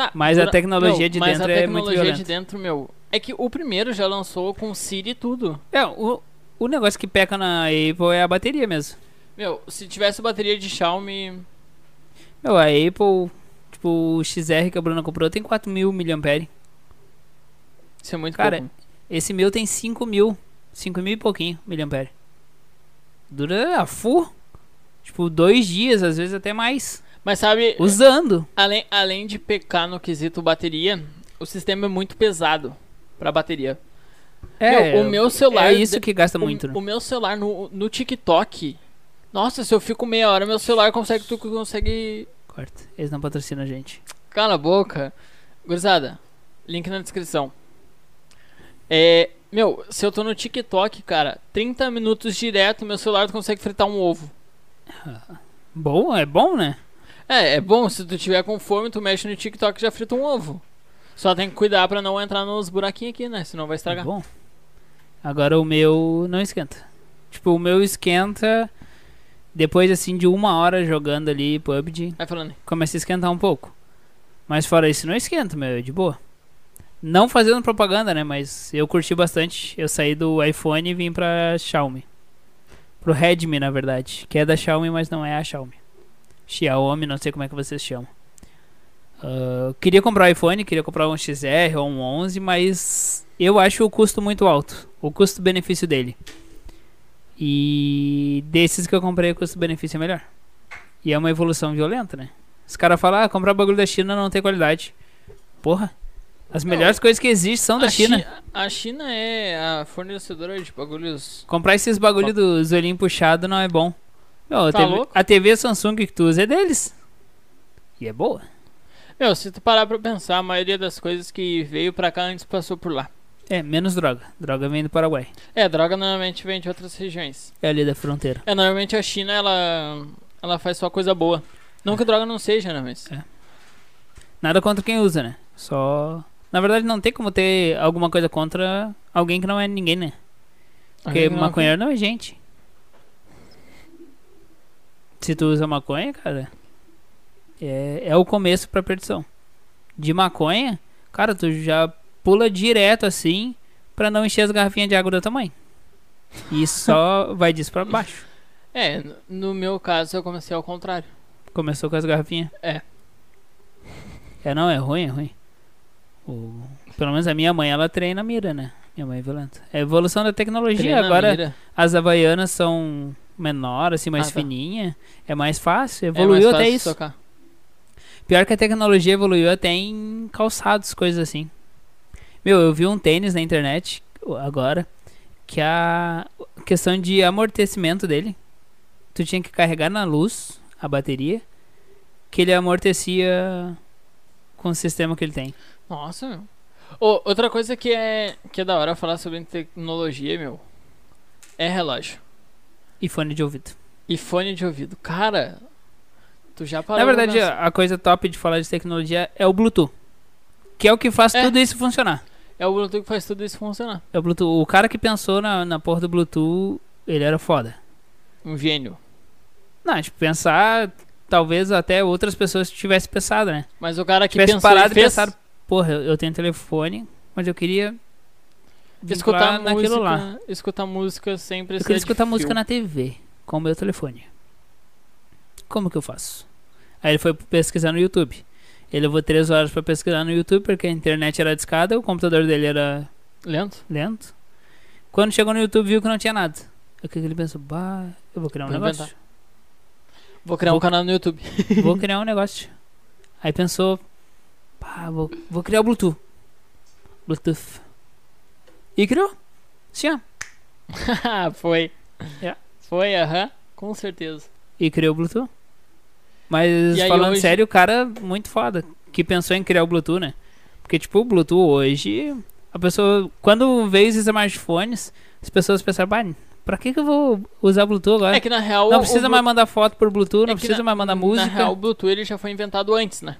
Tá, Mas a tecnologia meu, de mas dentro a é muito tecnologia de violenta. dentro, meu. É que o primeiro já lançou com Siri e tudo. É, o, o negócio que peca na Apple é a bateria mesmo. Meu, se tivesse bateria de Xiaomi. Meu, a Apple, tipo, o XR que a Bruna comprou tem 4.000 mAh. Isso é muito Cara, pouco. Esse meu tem 5.000, 5.000 e pouquinho mAh. Dura a full, tipo, dois dias, às vezes até mais, Mas sabe, usando. além, além de pecar no quesito bateria, o sistema é muito pesado pra bateria. É, Meu, o meu celular. é isso que gasta o, muito, né? o meu celular no, no TikTok. Nossa, se eu fico meia hora, meu celular consegue. Tu consegue. Corta, eles não patrocinam a gente. Cala a boca. Gurizada, link na descrição. É. Meu, se eu tô no TikTok, cara, 30 minutos direto, meu celular consegue fritar um ovo. Bom, é bom, né? É, é bom, se tu tiver com fome, tu mexe no TikTok e já frita um ovo. Só tem que cuidar pra não entrar nos buraquinhos aqui, né? Senão vai É estragar. bom. Agora o meu não esquenta. Tipo, o meu esquenta depois assim de uma hora jogando ali PUBG, Vai falando começa a esquentar um pouco. Mas fora isso não esquenta, meu, é de boa. Não fazendo propaganda, né, mas eu curti bastante. Eu saí do iPhone e vim pra Xiaomi. Pro Redmi, na verdade, que é da Xiaomi, mas não é a Xiaomi. Xiaomi, não sei como é que vocês chamam. Uh, queria comprar um iPhone, queria comprar um XR ou um 11, mas eu acho o custo muito alto. O custo-benefício dele. E desses que eu comprei, o custo-benefício é melhor. E é uma evolução violenta, né? Os caras falam, ah, comprar bagulho da China não tem qualidade. Porra. As melhores coisas que existem são da China. Chi- A China é a fornecedora de bagulhos. Comprar esses bagulho dos olhinhos puxados não é bom. A, Tá TV, louco? a TV Samsung que tu usa é deles. E é boa. Meu, se tu parar pra pensar, a maioria das coisas que veio pra cá antes passou por lá. É, menos droga. Droga vem do Paraguai. É, droga normalmente vem de outras regiões. É ali da fronteira. É, normalmente a China, ela, ela faz só coisa boa. Não que droga não seja, né, mas... É. Nada contra quem usa, né? Só. Na verdade, não tem como ter alguma coisa contra alguém que não é ninguém, né? Porque Não, maconheiro não é gente. Se tu usa maconha, cara, é, é o começo pra perdição. De maconha, cara, tu já pula direto assim pra não encher as garrafinhas de água do tamanho. E só vai disso pra baixo. É, no meu caso eu comecei ao contrário. Começou com as garrafinhas. É. É, não, é ruim, é ruim. O- Pelo menos a minha mãe, ela treina a mira, né? Minha mãe é violenta. É a evolução da tecnologia. Treina Agora as havaianas são menor, assim, mais Ah, tá. fininha. É mais fácil. É Evoluiu mais até fácil isso. tocar. Pior que a tecnologia evoluiu até em calçados, coisas assim. Meu, eu vi um tênis na internet agora que a questão de amortecimento dele, tu tinha que carregar na luz a bateria, que ele amortecia com o sistema que ele tem. Nossa, meu. Ô, outra coisa que é, que é da hora falar sobre tecnologia, meu, é relógio. E fone de ouvido. E fone de ouvido. Cara, tu já parou Na verdade, pensar- a coisa top de falar de tecnologia é o Bluetooth. Que é o que faz É. tudo isso funcionar. é o Bluetooth que faz tudo isso funcionar. É o Bluetooth. O cara que pensou na, na porra do Bluetooth, ele era foda. Um gênio. Não, tipo, pensar, talvez até outras pessoas tivessem pensado, né? Mas o cara que Tivesse pensou parado e e fez, pensado, porra, eu, eu tenho telefone, mas eu queria escutar naquilo lá. escutar música sem Eu precisar queria escutar música na TV, com o meu telefone. Como que eu faço? Aí ele foi pesquisar no YouTube. Ele levou três horas pra pesquisar no YouTube, porque a internet era discada, o computador dele era Lento? lento. Quando chegou no YouTube, viu que não tinha nada. Aí o que ele pensou? Bah, eu vou criar um Vou negócio. inventar. Vou criar um Vou- canal no YouTube. vou criar um negócio. Aí pensou, pá, vou, vou criar o Bluetooth. Bluetooth. E criou. Sim, ó. Foi. Yeah. Foi, aham. Com certeza. E criou o Bluetooth. Mas E falando hoje- sério, o cara muito foda. Que pensou em criar o Bluetooth, né? Porque, tipo, o Bluetooth hoje. A pessoa. Quando veio os smartphones, as pessoas pensaram, bah, pra que, que eu vou usar Bluetooth agora? É que na real. não precisa Blu- mais mandar foto por Bluetooth, não é que precisa na- mais mandar música. Na real, o Bluetooth ele já foi inventado antes, né?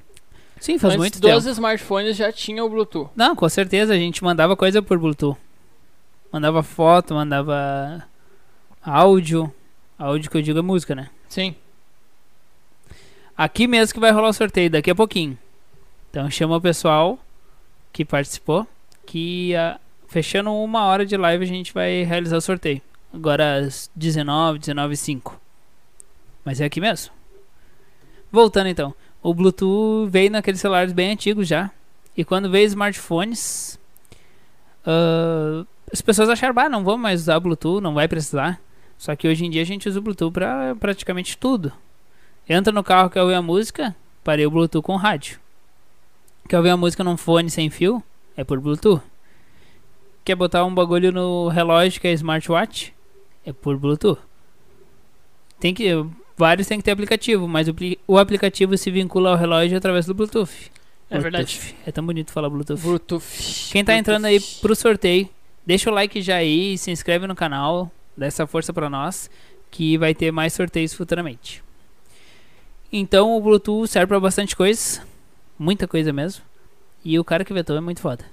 Sim, faz antes muito tempo. smartphones já tinha o Bluetooth. Não, com certeza, a gente mandava coisa por Bluetooth. Mandava foto, mandava áudio. Áudio que eu digo é música, né? Sim. Aqui mesmo que vai rolar o sorteio, daqui a pouquinho. Então chama o pessoal que participou. Que ah, fechando uma hora de live a gente vai realizar o sorteio. Agora às 19, 19 e 5. Mas é aqui mesmo. Voltando então. O Bluetooth veio naqueles celulares bem antigos já. E quando veio smartphones, ah, as pessoas acharam, bah, não vamos mais usar Bluetooth, não vai precisar. Só que hoje em dia a gente usa o Bluetooth pra praticamente tudo. Entra no carro, quer ouvir a música, parei o Bluetooth com rádio. Quer ouvir a música num fone sem fio? É por Bluetooth. Quer botar um bagulho no relógio que é smartwatch? É por Bluetooth. Tem que vários tem que ter aplicativo, mas o, o aplicativo se vincula ao relógio através do Bluetooth. É verdade. Bluetooth. É tão bonito falar Bluetooth. Bluetooth. Quem tá entrando aí Bluetooth. pro sorteio, deixa o like já aí, se inscreve no canal, dá essa força pra nós, que vai ter mais sorteios futuramente. Então o Bluetooth serve pra bastante coisa, muita coisa mesmo. E o cara que inventou é muito foda.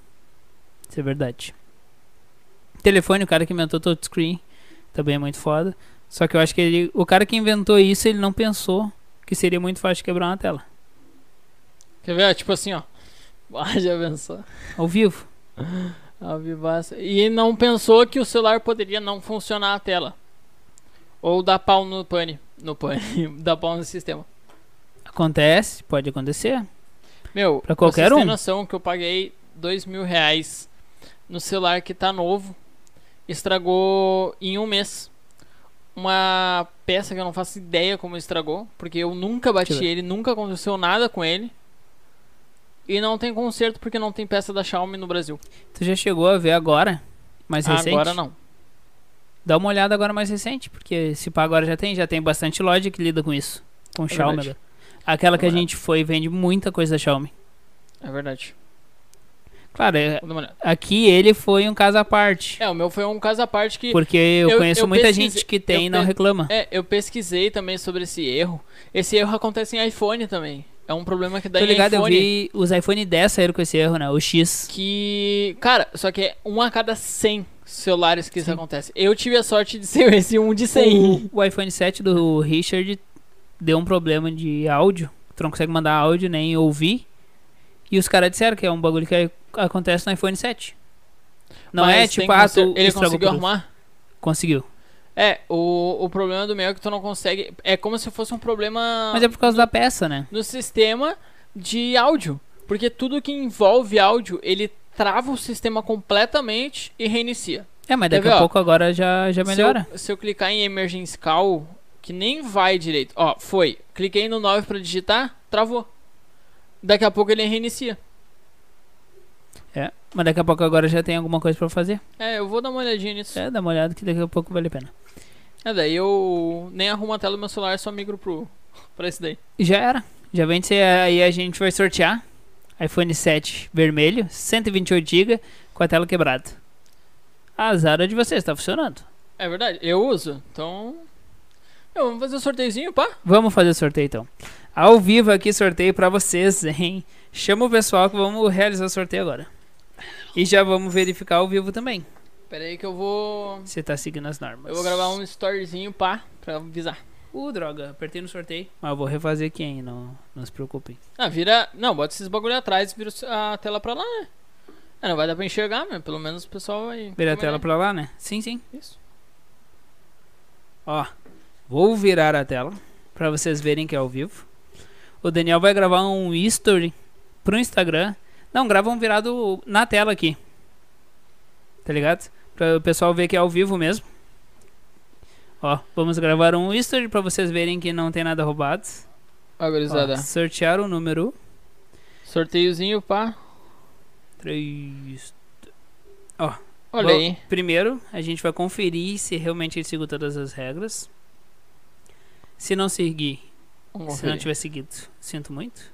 Isso é verdade. Telefone, o cara que inventou touchscreen, também é muito foda. Só que eu acho que ele, o cara que inventou isso, ele não pensou que seria muito fácil quebrar uma tela. Quer ver? Tipo assim, ó. Ah, já pensou. Ao vivo. Ao vivaço. E não pensou que o celular poderia não funcionar a tela. Ou dar pau no pane. No pane. dar pau no sistema. Acontece, pode acontecer. Meu, Pra qualquer um. noção que eu paguei dois mil reais no celular que tá novo. Estragou em um mês. Uma peça que eu não faço ideia como estragou. Porque eu nunca bati ele, nunca aconteceu nada com ele. E não tem conserto porque não tem peça da Xiaomi no Brasil. Tu já chegou a ver agora? Mais recente? Agora não. Dá uma olhada agora mais recente, porque se pá agora já tem, já tem bastante loja que lida com isso. Com Xiaomi verdade. Aquela que a gente foi vende muita coisa da Xiaomi. É verdade. Claro, é- aqui ele foi um caso à parte. É, o meu foi um caso à parte que. Porque eu, eu- conheço eu muita gente que tem e não reclama. É, eu pesquisei também sobre esse erro. Esse erro acontece em iPhone também. É um problema que dá Tô ligado, eu iPhone. vi os iPhone 10 saíram com esse erro, né? O X. Que. Cara, só que é um a cada 100 celulares que isso Sim. acontece. Eu tive a sorte de ser esse um de 100. O, o iPhone 7 do Richard deu um problema de áudio. Tu não consegue mandar áudio nem ouvir. E os caras disseram que é um bagulho que acontece no iPhone 7. Não Mas é tipo, ah, tu Ele conseguiu arrumar? Conseguiu. É, o, o problema do meu é que tu não consegue. É como se fosse um problema Mas é por causa da peça, né? no sistema de áudio. Porque tudo que envolve áudio, ele trava o sistema completamente e reinicia. É, mas Quer daqui ver, a ó? pouco agora já, já melhora. Se eu, se eu clicar em Emergency Call, que nem vai direito. Ó, foi. Cliquei no 9 pra digitar, travou. Daqui a pouco ele reinicia. É, mas daqui a pouco agora já tem alguma coisa pra fazer. É, eu vou dar uma olhadinha nisso. É, dá uma olhada que daqui a pouco vale a pena. É, daí eu nem arrumo a tela do meu celular, só migro pro, pra esse daí. Já era. Já vem aí a gente vai sortear iPhone 7 vermelho, 128 GB com a tela quebrada. Azar é de vocês, tá funcionando. É verdade, eu uso. Então. Meu, vamos fazer o sorteiozinho, pá? Vamos fazer o sorteio então. Ao vivo aqui, sorteio pra vocês, hein? Chama o pessoal que vamos realizar o sorteio agora. E já vamos verificar ao vivo também. Pera aí que eu vou. Se tá seguindo as normas. Eu vou gravar um storyzinho, pá, pra avisar. Uh, droga, apertei no sorteio. Mas eu vou refazer aqui, hein? Não, não se preocupem. Ah, vira. Não, bota esses bagulho atrás e vira a tela pra lá, né? É, não vai dar pra enxergar, mas pelo menos o pessoal vai. Vira a tela ver. pra lá, né? Sim, sim. Isso. Ó, vou virar a tela pra vocês verem que é ao vivo. O Daniel vai gravar um history pro Instagram. Não, grava um virado na tela aqui. Tá ligado? Pra o pessoal ver que é ao vivo mesmo. Ó, vamos gravar um history pra vocês verem que não tem nada roubado. Ó, Ó, sortear o número Sorteiozinho, pá. 3. Olha Bom, aí. Primeiro, a gente vai conferir se realmente ele seguiu todas as regras. Se não seguir, se não tiver seguido, sinto muito.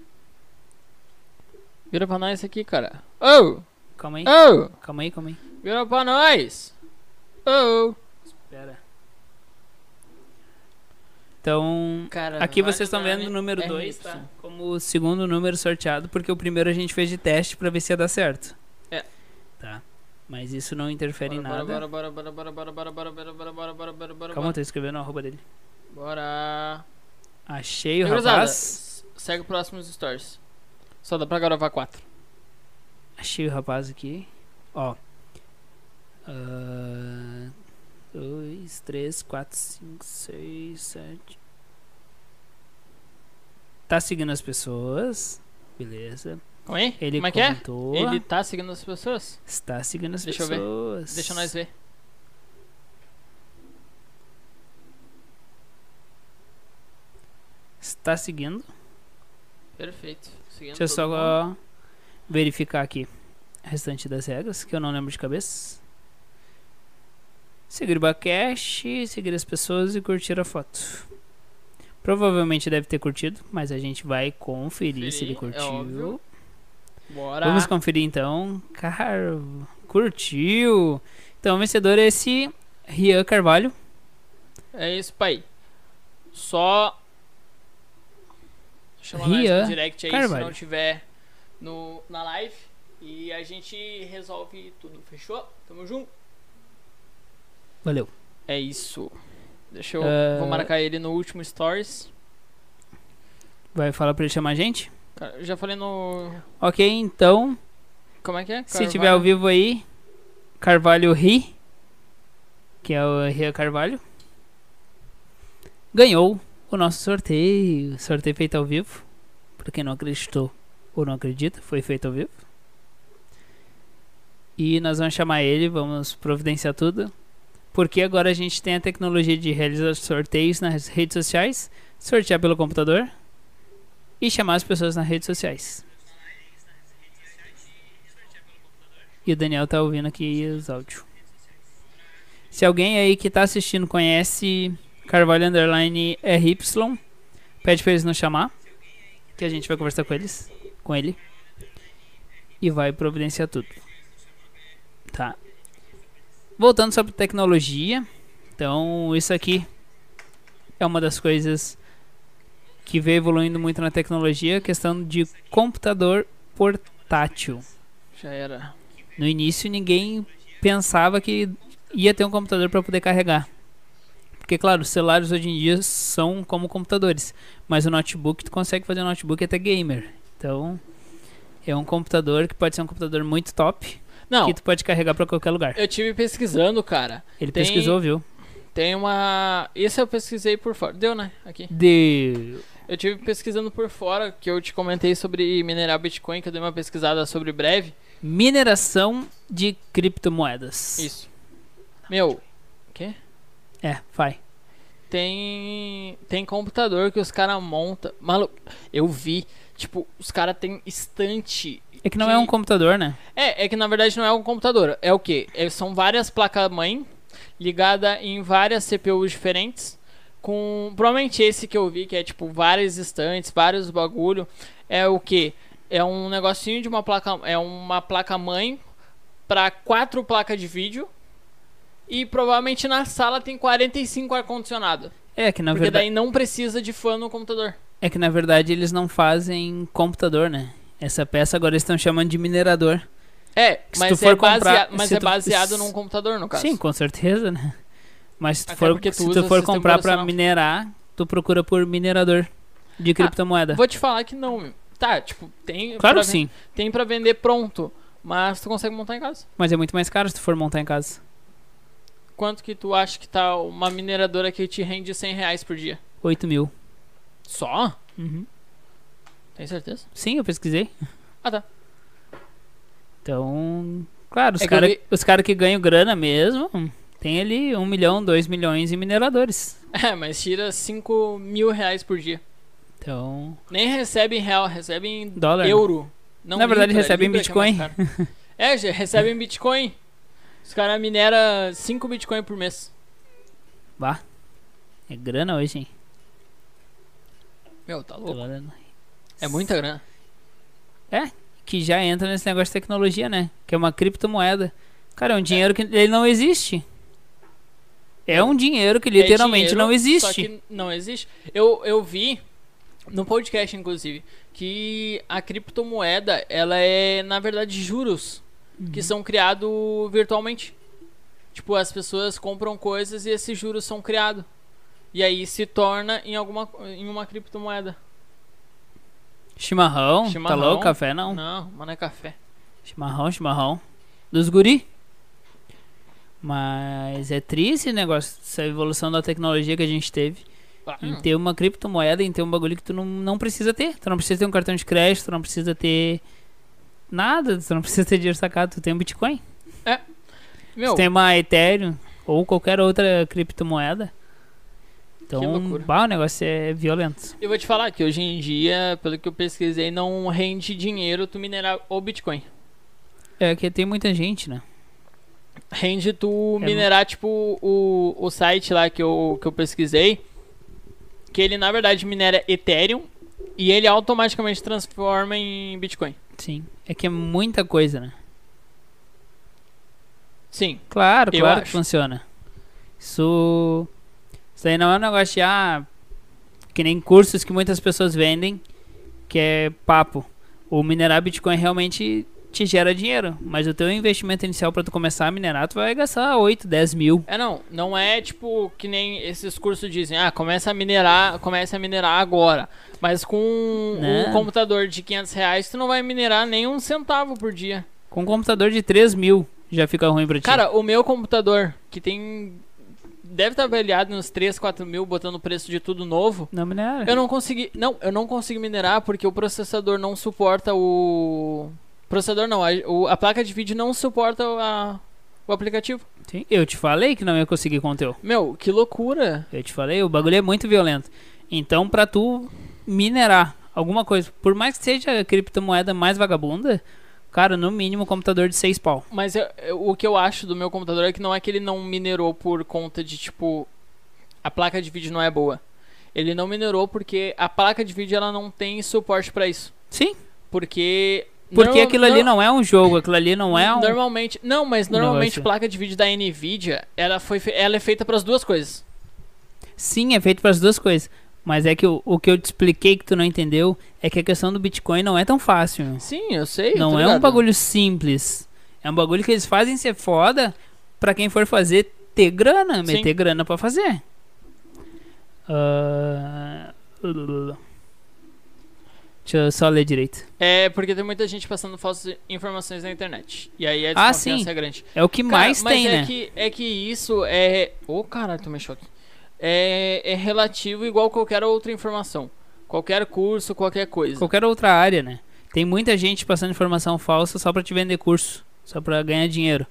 Vira pra nós aqui, cara. Oh! Calma aí, Oh! calma aí, calma aí. Vira pra nós! Oh! Espera. Então, Cara, aqui vocês estão vendo o né? número É 2, isso. tá? Como o segundo número sorteado, porque o primeiro a gente fez de teste pra ver se ia dar certo. É. Tá. Mas isso não interfere em nada. Bora, bora, bora, bora, bora, bora, bora, bora, bora, bora, bora, bora, bora, Calma, eu tô escrevendo a arroba dele. Bora. Achei o rapaz. Segue o próximo stories. Só dá pra gravar quatro. Achei o rapaz aqui. Ó. Ah, dois, três, quatro, cinco, seis, sete. Tá seguindo as pessoas. Beleza. Aí. Ele Como é que é? comentou. Ele tá seguindo as pessoas? Está seguindo as Deixa eu ver. pessoas. Deixa nós ver. Está seguindo. Perfeito. Seguindo Deixa eu só mundo. verificar aqui o restante das regras, que eu não lembro de cabeça. Seguir o Bacash, seguir as pessoas e curtir a foto. Provavelmente deve ter curtido, mas a gente vai conferir se ele é curtiu. óbvio. Bora. Vamos conferir então. Cara, curtiu. Então o vencedor é esse Rian Carvalho. É isso, pai. Só. Chama nós Rian no direct aí se Carvalho. não tiver no, na live. E a gente resolve tudo. Fechou? Tamo junto. Valeu. É isso. Deixa eu. Ah. Vou marcar ele no último stories. Vai falar pra ele chamar a gente? Cara, já falei no. Ok, então, Como é que é? se tiver ao vivo aí, Carvalho Ri, que é o Rian Carvalho, ganhou o nosso sorteio. Sorteio feito ao vivo. Pra quem não acreditou ou não acredita, foi feito ao vivo. E nós vamos chamar ele, vamos providenciar tudo. Porque agora a gente tem a tecnologia de realizar sorteios nas redes sociais, sortear pelo computador e chamar as pessoas nas redes sociais. E o Daniel tá ouvindo aqui os áudios. Se alguém aí que tá assistindo conhece Carvalho Underline RY, pede pra eles nos chamar. Que a gente vai conversar com eles. Com ele. E vai providenciar tudo. Tá. Voltando sobre tecnologia. Então, isso aqui é uma das coisas que veio evoluindo muito na tecnologia, a questão de computador portátil. Já era. No início ninguém pensava que ia ter um computador para poder carregar. Porque claro, os celulares hoje em dia são como computadores, mas o notebook tu consegue fazer um notebook até gamer. Então, é um computador que pode ser um computador muito top, Não, que tu pode carregar para qualquer lugar. eu tive pesquisando, cara. Ele tem- pesquisou, viu? Tem uma. Esse eu pesquisei por fora. Deu, né? Aqui. De Eu tive pesquisando por fora, que eu te comentei sobre minerar Bitcoin, que eu dei uma pesquisada sobre breve. mineração de criptomoedas. Isso. Meu, quê? É, vai. Tem. Tem computador que os caras montam. Maluco, eu vi. Tipo, os caras têm estante. É que não é um computador, né? É, é que na verdade não é um computador. É o quê? É, são várias placas-mãe ligadas em várias CPUs diferentes. Com. Provavelmente esse que eu vi, que é tipo várias estantes, vários bagulho. É o quê? É um negocinho de uma placa. É uma placa-mãe para quatro placas de vídeo. E provavelmente na sala tem 45 ar-condicionado. É que na Porque verdade daí não precisa de fã no computador. É que na verdade eles não fazem computador, né? Essa peça agora eles estão chamando de minerador. É, Se mas, tu é, for comprar- mas se é tu- baseado num computador, no caso. Sim, com certeza, né? Mas se tu Até for, porque tu se tu for comprar pra operacional. minerar, tu procura por minerador de criptomoeda. Vou te falar que não, meu. Tá, tipo, tem. claro pra sim, Tem pra vender pronto. Mas tu consegue montar em casa. mas é muito mais caro se tu for montar em casa. Quanto que tu acha que tá uma mineradora que te rende 100 reais por dia? 8 mil. Só? Uhum. Tem certeza? Sim, eu pesquisei. Ah, tá. Então, claro, os É que caras vi- os cara que ganham grana mesmo, tem ali 1 milhão, 2 milhões em mineradores. É, mas tira 5 mil reais por dia. Então, Nem recebe em real, recebe em dólar. né? euro. Não Na verdade, Libra, recebe em Libra que é Bitcoin. É, já recebe em Bitcoin. Os caras mineram 5 Bitcoin por mês. Bah. É grana hoje, hein? Meu, tá louco. falando. É muita grana. Que já entra nesse negócio de tecnologia, né? Que é uma criptomoeda. Cara, é um dinheiro que ele não existe. É um dinheiro que literalmente É dinheiro, não existe. Que não existe. Eu, eu vi no podcast, inclusive, que a criptomoeda, ela é, na verdade, juros que Uhum. são criados virtualmente. Tipo, as pessoas compram coisas e esses juros são criados. E aí se torna em alguma em uma criptomoeda. Chimarrão, tá Chimarrão. louco? Café não. Não, mas não é café. Chimarrão, chimarrão. Dos guri. Mas é triste esse negócio, essa evolução da tecnologia que a gente teve. Ah, Em ter uma criptomoeda, em ter um bagulho que tu não, não precisa ter. Tu não precisa ter um cartão de crédito, tu não precisa ter nada, tu não precisa ter dinheiro sacado, tu tem um Bitcoin. Meu, Tu tem uma Ethereum ou qualquer outra criptomoeda. Então, bah, o negócio é violento. eu vou te falar que hoje em dia, pelo que eu pesquisei, não rende dinheiro tu minerar o Bitcoin. É que tem muita gente, né? Rende tu É minerar, tipo, o, o site lá que eu, que eu pesquisei. Que ele, na verdade, minera Ethereum. E ele automaticamente transforma em Bitcoin. Sim. É que é muita coisa, né? Sim. Claro, claro que acho. funciona. Isso. Isso aí não é um negócio de, ah, que nem cursos que muitas pessoas vendem, que é papo. O minerar Bitcoin realmente te gera dinheiro, mas o teu investimento inicial para tu começar a minerar, tu vai gastar 8, 10 mil. É não, não é tipo que nem esses cursos dizem, ah, começa a minerar, começa a minerar agora. Mas com um Não. computador de 500 reais, tu não vai minerar nem um centavo por dia. Com um computador de 3 mil já fica ruim pra ti. Cara, o meu computador, que tem deve estar avaliado nos 3, 4 mil, botando o preço de tudo novo. Não minera. Eu não consegui. Não, eu não consigo minerar porque o processador não suporta o. Processador não, a, o- a placa de vídeo não suporta a- o aplicativo. Sim, eu te falei que não ia conseguir conteúdo. Meu, que loucura. Eu te falei, o bagulho é muito violento. Então, pra tu minerar alguma coisa, por mais que seja a criptomoeda mais vagabunda, cara, no mínimo computador de 6 pau. Mas eu- eu- o que eu acho do meu computador é que não é que ele não minerou por conta de, tipo, a placa de vídeo não é boa. Ele não minerou porque a placa de vídeo ela não tem suporte pra isso. Sim, Porque. porque aquilo ali nor- não é um jogo, aquilo ali não é um. Normalmente. Não, mas normalmente negócio. placa de vídeo da Nvidia, ela, foi, ela é feita para as duas coisas. Sim, é feito para as duas coisas. Mas é que o, o que eu te expliquei que tu não entendeu é que a questão do Bitcoin não é tão fácil. Sim, eu sei. Não é um ligado. bagulho simples. É um bagulho que eles fazem ser foda pra quem for fazer ter grana, Sim. meter grana pra fazer. Ah, Deixa eu só ler direito. É porque tem muita gente passando falsas informações na internet. E aí a Ah, desconfiança sim. é grande. É o que Cara, mais mas tem, é né? Que, é que isso é. Ô, caralho, tu mexeu aqui. É, é relativo igual qualquer outra informação. Qualquer curso, qualquer coisa. Qualquer outra área, né? Tem muita gente passando informação falsa só pra te vender curso, só pra ganhar dinheiro.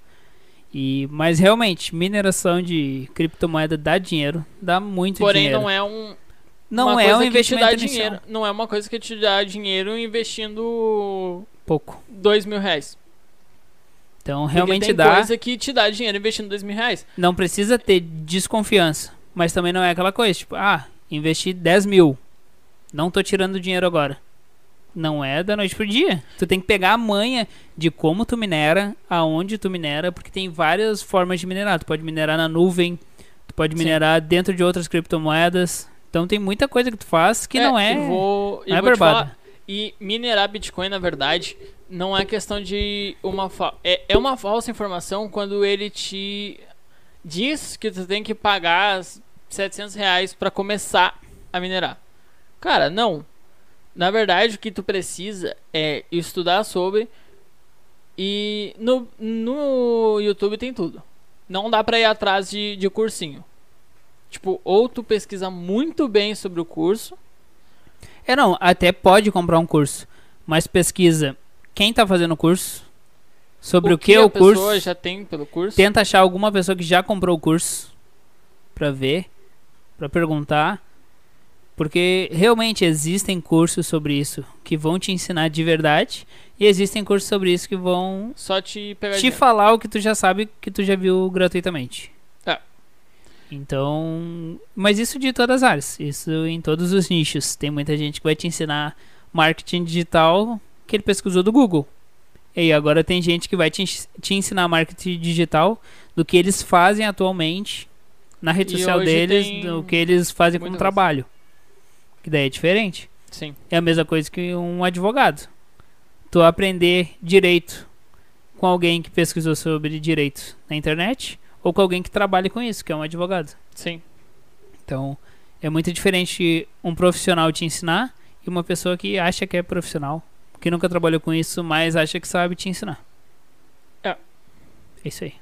E, mas realmente, mineração de criptomoeda dá dinheiro, dá muito Porém, dinheiro. não é um. Não é um investimento dinheiro. Não é uma coisa que te dá dinheiro investindo Pouco. dois mil reais. Então, Porque realmente tem dá. coisa que te dá dinheiro investindo dois mil reais. Não precisa ter desconfiança. Mas também não é aquela coisa, tipo, ah, investi 10 mil. Não tô tirando dinheiro agora. Não é da noite pro dia. Tu tem que pegar a manha de como tu minera, aonde tu minera, porque tem várias formas de minerar. Tu pode minerar na nuvem, tu pode Sim. minerar dentro de outras criptomoedas. Então tem muita coisa que tu faz que não é. E vou, não é barbada. E minerar Bitcoin, na verdade, não é questão de uma fa... é, é uma falsa informação quando ele te diz que tu tem que pagar as 700 reais pra começar a minerar. Cara, não. Na verdade, o que tu precisa é estudar sobre e no, no YouTube tem tudo. Não dá pra ir atrás de, de cursinho. Tipo, ou tu pesquisa muito bem sobre o curso, É não, até pode comprar um curso, mas pesquisa quem tá fazendo o curso, sobre o, que, é a o curso. pessoa já tem pelo curso. Tenta achar alguma pessoa que já comprou o curso pra ver, pra perguntar, porque realmente existem cursos sobre isso que vão te ensinar de verdade e existem cursos sobre isso que vão Só te pegar te falar o que tu já sabe que tu já viu gratuitamente. É. Então, mas isso de todas as áreas, isso em todos os nichos. Tem muita gente que vai te ensinar marketing digital que ele pesquisou do Google. E agora tem gente que vai te, te ensinar marketing digital do que eles fazem atualmente na rede E social deles, do que eles fazem como trabalho. Que daí é diferente. Sim. É a mesma coisa que um advogado. Tu aprender direito com alguém que pesquisou sobre direito na internet ou com alguém que trabalha com isso, que é um advogado. Sim. Então, é muito diferente um profissional te ensinar e uma pessoa que acha que é profissional, que nunca trabalhou com isso, mas acha que sabe te ensinar. É. É isso aí.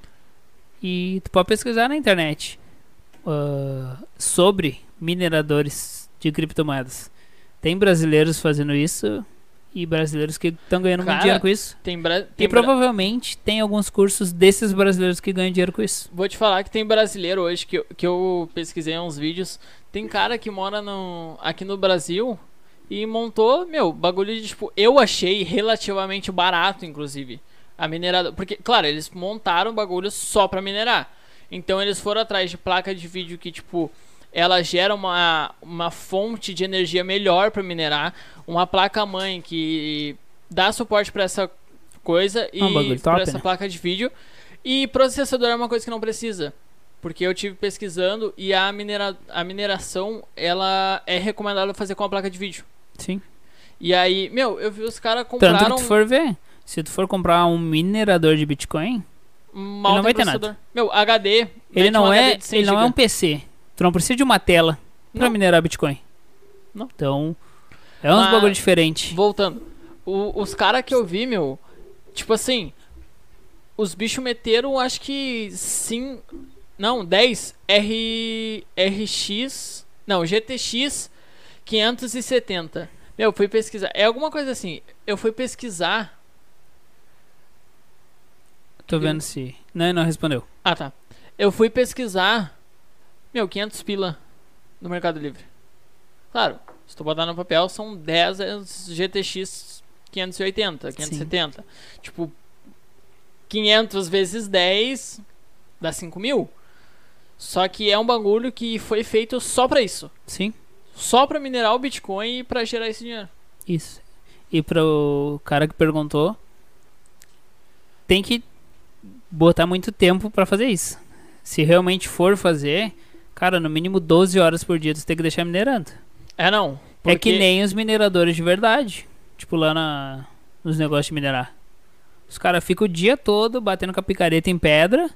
E tu pode pesquisar na internet ah, sobre mineradores de criptomoedas. Tem brasileiros fazendo isso e brasileiros que estão ganhando muito Cara, dinheiro com isso. Tem, bra... tem E bra- provavelmente tem alguns cursos desses brasileiros que ganham dinheiro com isso. Vou te falar que tem brasileiro hoje que eu, que eu pesquisei uns vídeos. Tem cara que mora no, aqui no Brasil e montou, meu, bagulho de tipo. Eu achei relativamente barato, inclusive. A minerada. Porque, claro, eles montaram o bagulho só pra minerar. Então eles foram atrás de placa de vídeo que, tipo, ela gera uma, uma fonte de energia melhor pra minerar. Uma placa mãe que dá suporte pra essa coisa e É um pra essa né? placa de vídeo. E processador é uma coisa que não precisa. Porque eu tive pesquisando e a, minera a mineração ela é recomendada fazer com a placa de vídeo. Sim. E aí, meu, eu vi os caras Tanto que compraram tu for ver, se tu for comprar um minerador de Bitcoin, mal ele não vai ter processador. Meu, HD. ele não um é, HD de 100 ele não é um PC. Tu não precisa de uma tela pra Não. minerar Bitcoin. Não. Então, é uns Mas- bagulho diferente. Voltando. O- os caras que eu vi, meu, tipo assim, os bichos meteram, acho que sim, Não, 10 R, RX. Não, GTX 570. Meu, eu fui pesquisar. É alguma coisa assim. Eu fui pesquisar. Tô vendo se. Não, não respondeu. Ah, tá. Eu fui pesquisar. Meu, 500 pila no Mercado Livre. Claro, se tu botar no papel, são 10 GTX 580, 570. Tipo, 500 vezes 10 dá 5 mil. Só que é um bagulho que foi feito só pra isso. Sim, Só pra minerar o Bitcoin e pra gerar esse dinheiro. isso. E pro cara que perguntou, tem que botar muito tempo pra fazer isso. Se realmente for fazer, cara, no mínimo 12 horas por dia tu tem que deixar minerando. É não. É que porque- nem os mineradores de verdade. Tipo lá na, nos negócios de minerar. Os caras ficam o dia todo batendo com a picareta em pedra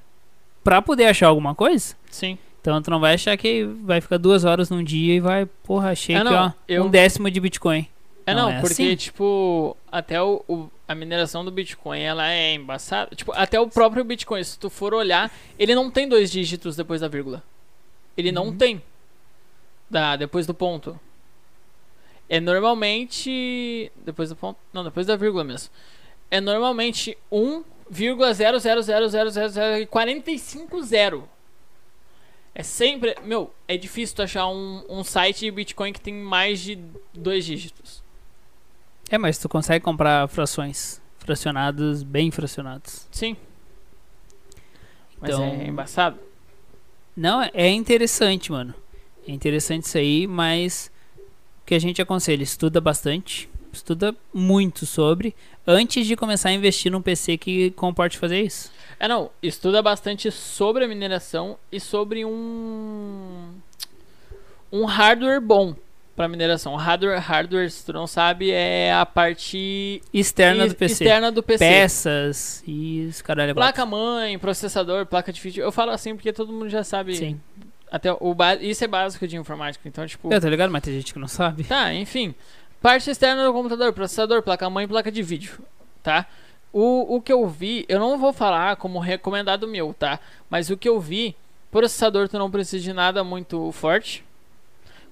pra poder achar alguma coisa. Sim. Então tu não vai achar que vai ficar duas horas num dia e vai, porra, achei É, não, ó, eu- um décimo de Bitcoin. É Não, não, é porque, assim. tipo, até o, o- a mineração do Bitcoin, ela é embaçada. Tipo, até o próprio Bitcoin, se tu for olhar, ele não tem dois dígitos depois da vírgula. Ele não Uhum. tem. Da, depois do ponto. É normalmente. Depois do ponto. Não, depois da vírgula mesmo. É normalmente 1,000000045 É sempre. Meu, é difícil tu achar um, um site de Bitcoin que tem mais de dois dígitos. É, mas tu consegue comprar frações fracionados, bem fracionados. Sim. Mas Então- é embaçado. Não, é interessante, mano. É interessante isso aí, mas o que a gente aconselha, estuda bastante, estuda muito sobre antes de começar a investir num PC que comporte fazer isso. É não, estuda bastante sobre a mineração e sobre um um hardware bom para mineração. Hardware, hardware, se tu não sabe, é a parte Externa e- do PC. externa do PC. Peças e os caralho. quatro. Placa mãe, processador, placa de vídeo. Eu falo assim porque todo mundo já sabe. Sim. Até o isso é básico de informática, então tipo, Eu tô ligado, mas tem gente que não sabe. Tá, enfim. Parte externa do computador, processador, placa-mãe e placa de vídeo, tá? O, o que eu vi, eu não vou falar como recomendado meu, tá? Mas o que eu vi, processador tu não precisa de nada muito forte.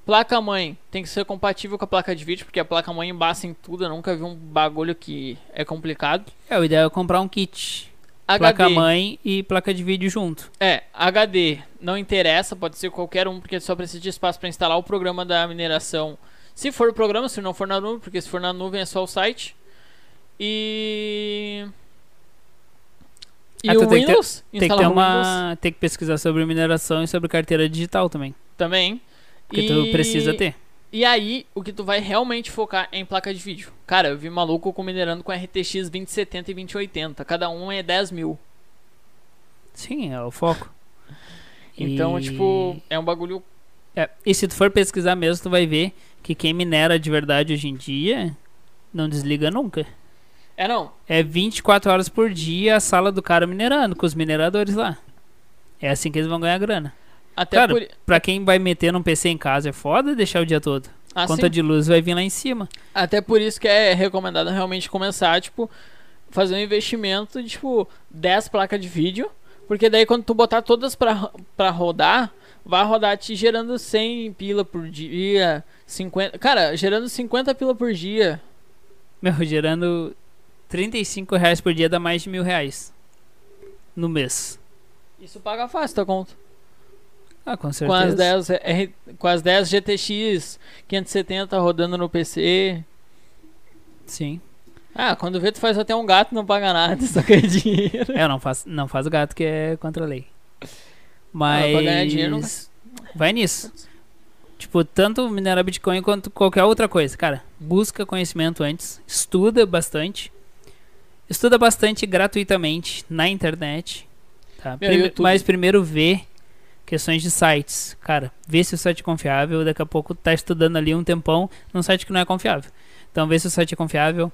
Placa-mãe tem que ser compatível com a placa de vídeo, porque a placa-mãe embaça em tudo. Eu nunca vi um bagulho que é complicado. É, o ideal é comprar um kit. HD, Placa-mãe e placa de vídeo junto. É, HD não interessa, pode ser qualquer um, porque só precisa de espaço para instalar o programa da mineração. Se for o programa, se não for na nuvem, porque se for na nuvem é só o site. E. E Ah, o tem que ter- Windows? Tem que ter o Windows uma. Tem que pesquisar sobre mineração e sobre carteira digital também. também. Porque e... tu precisa ter. E aí, o que tu vai realmente focar é em placa de vídeo. Cara, eu vi maluco com minerando com RTX 2070 e 2080. Cada um é 10 mil. Sim, é o foco. Então, E- tipo, é um bagulho. É, e se tu for pesquisar mesmo, tu vai ver que quem minera de verdade hoje em dia não desliga nunca. É não. É 24 horas por dia a sala do cara minerando, com os mineradores lá. É assim que eles vão ganhar grana. Até Cara, por. Pra quem vai meter num PC em casa é foda deixar o dia todo. Ah, Conta sim. de luz vai vir lá em cima. Até por isso que é recomendado realmente começar, tipo, fazer um investimento de, tipo, 10 placas de vídeo. Porque daí quando tu botar todas pra, pra rodar, vai rodar te gerando 100 pila por dia, 50... Cara, gerando 50 pila por dia. Meu, gerando 35 reais por dia dá mais de mil reais. No mês. Isso paga fácil tua conta. Ah, com Com certeza. as, 10, R- com as 10 GTX 570 rodando no PC. Sim. Ah, quando vê tu faz até um gato não paga nada, só ganha dinheiro. É, não faço, não faz gato que é contra a lei. Ah, Mas. pra ganhar dinheiro Vai nisso. Tipo, tanto minerar Bitcoin quanto qualquer outra coisa. Cara, busca conhecimento antes. Estuda bastante. Estuda bastante gratuitamente na internet. Tá? Meu, Prime- YouTube. mas primeiro vê questões de sites. Cara, vê se o site é confiável. Daqui a pouco tá estudando ali um tempão num site que não é confiável. Então vê se o site é confiável.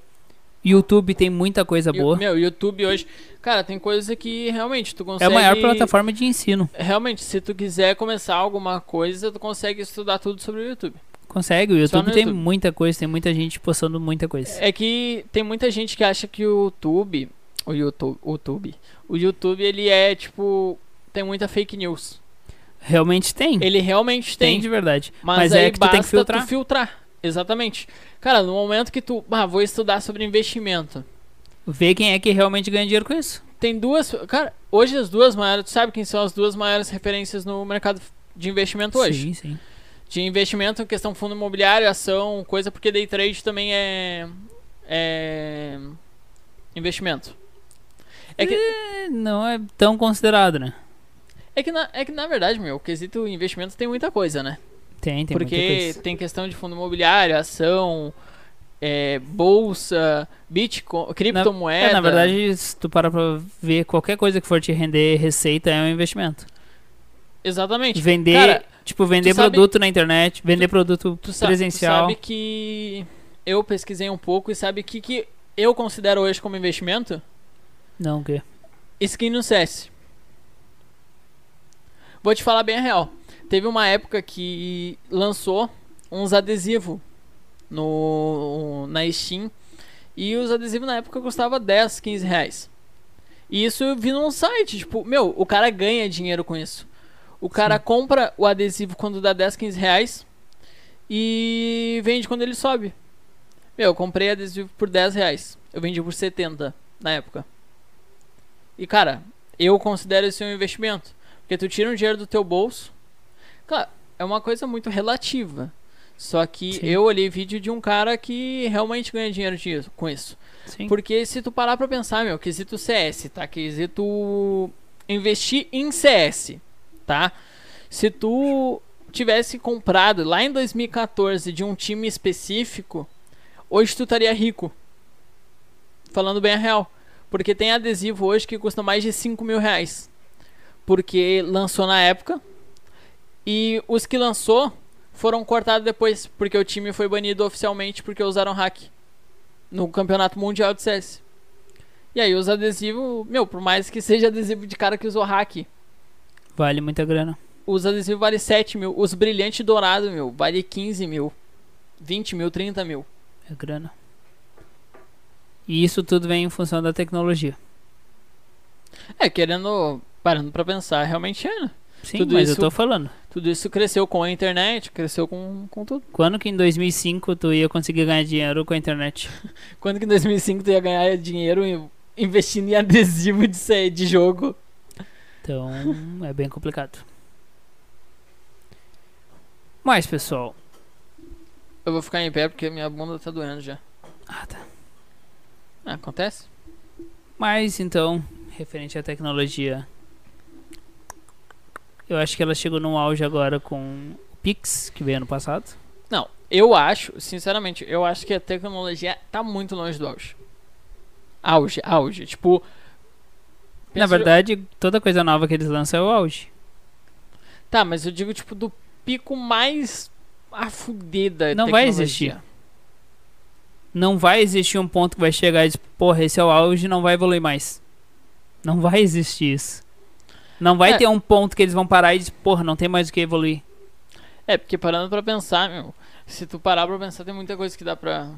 YouTube tem muita coisa boa. Meu, YouTube hoje. Cara, tem coisa que realmente tu É consegue. a maior plataforma de ensino. Realmente, se tu quiser começar alguma coisa, tu consegue estudar tudo sobre o YouTube. Consegue, o YouTube tem YouTube. muita coisa, tem muita gente postando muita coisa. É que tem muita gente que acha que o YouTube. O YouTube. O YouTube. O YouTube, ele é tipo. tem muita fake news. Realmente tem. Ele realmente tem. tem. de verdade. Mas, Mas é que tu tem que filtrar. filtrar. Exatamente. Cara, no momento que tu, ah, vou estudar sobre investimento. Ver quem é que realmente ganha dinheiro com isso. Tem duas, cara, hoje as duas maiores, tu sabe quem são as duas maiores referências no mercado de investimento hoje? Sim, sim. De investimento, questão fundo imobiliário, ação, coisa, porque day trade também é é investimento. É que É, não é tão considerado, né? é que na, é que na verdade, meu, o quesito investimento tem muita coisa, né? Tem, tem Porque tem questão de fundo imobiliário, ação, é, bolsa, Bitcoin, criptomoeda. É, na verdade, se tu parar pra ver, qualquer coisa que for te render receita é um investimento. Exatamente. Vender, Cara, tipo, vender tu sabe- produto na internet, vender produto Tu, sa- tu presencial. sabe que eu pesquisei um pouco e sabe o que, que eu considero hoje como investimento? Não, o quê? Skin no CS. Vou te falar bem a real. Teve uma época que lançou uns adesivos no, na Steam. E os adesivos na época custavam 10, 15 reais. E isso eu vi num site. Tipo, meu, o cara ganha dinheiro com isso. O cara Sim. compra o adesivo quando dá 10, 15 reais. E vende quando ele sobe. Meu, eu comprei adesivo por 10 reais. Eu vendi por 70 na época. E cara, eu considero isso um investimento. Porque tu tira um dinheiro do teu bolso. Claro, é uma coisa muito relativa. Só que Sim. eu olhei vídeo de um cara que realmente ganha dinheiro disso- com isso. Sim. Porque se tu parar pra pensar, meu, quesito CS, tá? Quesito investir em CS, tá? Se tu tivesse comprado lá em 2014 de um time específico, hoje tu estaria rico. Falando bem a real. Porque tem adesivo hoje que custa mais de 5 mil reais. Porque lançou na época. E os que lançou foram cortados depois. Porque o time foi banido oficialmente porque usaram hack. No campeonato mundial de CS. E aí os adesivos, meu, por mais que seja adesivo de cara que usou hack, Vale muita grana. os adesivos valem 7 mil. Os brilhantes dourados, meu, vale 15 mil. 20 mil, 30 mil. É grana. E isso tudo vem em função da tecnologia. É, querendo, parando pra pensar, realmente é, né? Sim, Tudo mas isso- eu tô falando. Tudo isso cresceu com a internet, cresceu com, com tudo. Quando que em 2005 tu ia conseguir ganhar dinheiro com a internet? Quando que em 2005 tu ia ganhar dinheiro investindo em adesivo de, de jogo? Então, é bem complicado. Mas, pessoal. Eu vou ficar em pé porque minha bunda tá doendo já. Ah, tá. Ah, acontece? Mas, então, referente à tecnologia. Eu acho que ela chegou num auge agora com o Pix, que veio ano passado. Não, eu acho, sinceramente, eu acho que a tecnologia tá muito longe do auge. Auge, auge. Tipo. Na verdade, toda coisa nova que eles lançam é o auge. Tá, mas eu digo, tipo, do pico mais a fuder da Não vai tecnologia. existir. Não vai existir um ponto que vai chegar e dizer, porra, esse é o auge não vai evoluir mais. Não vai existir isso. Não vai É. ter um ponto que eles vão parar e dizer, porra, não tem mais o que evoluir. É, porque parando pra pensar, meu. Se tu parar pra pensar, tem muita coisa que dá pra.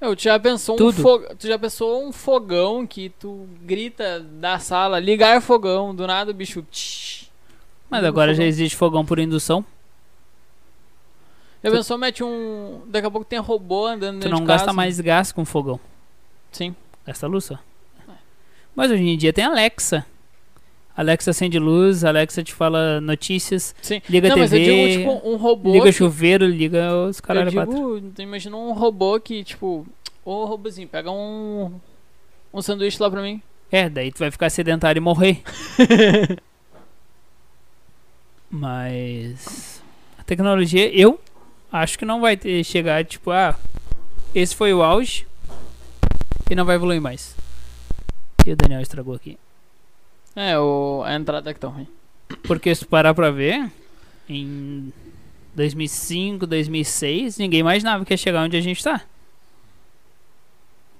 Meu, tu já pensou um Tudo. fogão. Tu já pensou um fogão que tu grita da sala, ligar fogão, do nada o bicho. tsh, Mas agora já existe fogão por indução. Já tu- pensou, mete um. Daqui a pouco tem robô andando Tu não gasta casa? mais gás com fogão. Sim. Gasta luz só. Mas hoje em dia tem Alexa. Alexa acende luz, Alexa te fala notícias, Sim. liga não, a mas eu TV, digo, tipo, um robô. liga que- chuveiro, liga os eu caralho quatro. digo, tu imagina um robô que, tipo. Ô robôzinho, pega um. Um sanduíche lá pra mim. É, daí tu vai ficar sedentário e morrer. Mas a tecnologia, eu acho que não vai ter chegar tipo, ah, esse foi o auge e não vai evoluir mais. E o Daniel estragou aqui. É, o, a entrada que tá ruim. Porque se parar pra ver, em 2005, 2006, ninguém imaginava que ia chegar onde a gente tá.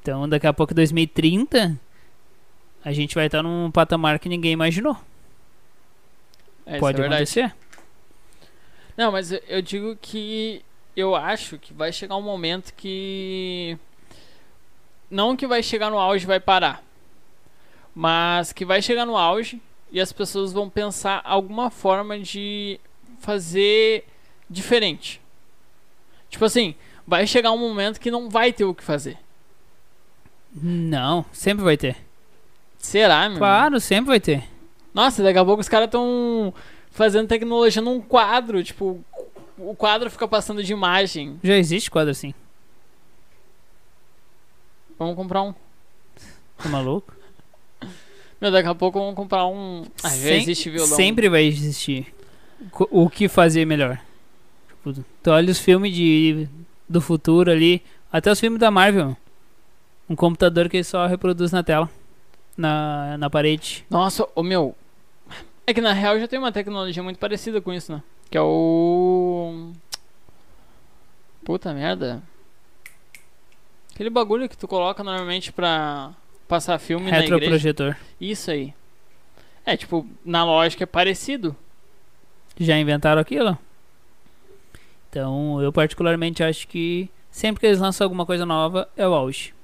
Então, daqui a pouco, 2030, a gente vai estar num patamar que ninguém imaginou. É, Pode é acontecer. Não, mas eu- eu digo que eu acho que vai chegar um momento que não que vai chegar no auge e vai parar, mas que vai chegar no auge e as pessoas vão pensar alguma forma de fazer diferente. Tipo assim, vai chegar um momento que não vai ter o que fazer. Não, sempre vai ter. Será, meu? Claro, sempre vai ter. Nossa, daqui a pouco os caras estão fazendo tecnologia num quadro, tipo, o quadro fica passando de imagem. Já existe quadro assim. Vamos comprar um. Tá maluco? Meu, daqui a pouco vamos comprar um. Ah, já Sem- existe violão. Sempre vai existir o que fazer melhor. Tipo, tu olha os filmes de, do futuro ali, até os filmes da Marvel. Um computador que só reproduz na tela, na, na parede. Nossa, o meu. É que na real já tem uma tecnologia muito parecida com isso, né? Que é o. Puta merda. Aquele bagulho que tu coloca normalmente pra passar filme na igreja. Retroprojetor. Isso aí. É, tipo, na lógica é parecido. Já inventaram aquilo? Então, eu particularmente acho que sempre que eles lançam alguma coisa nova, é o auge.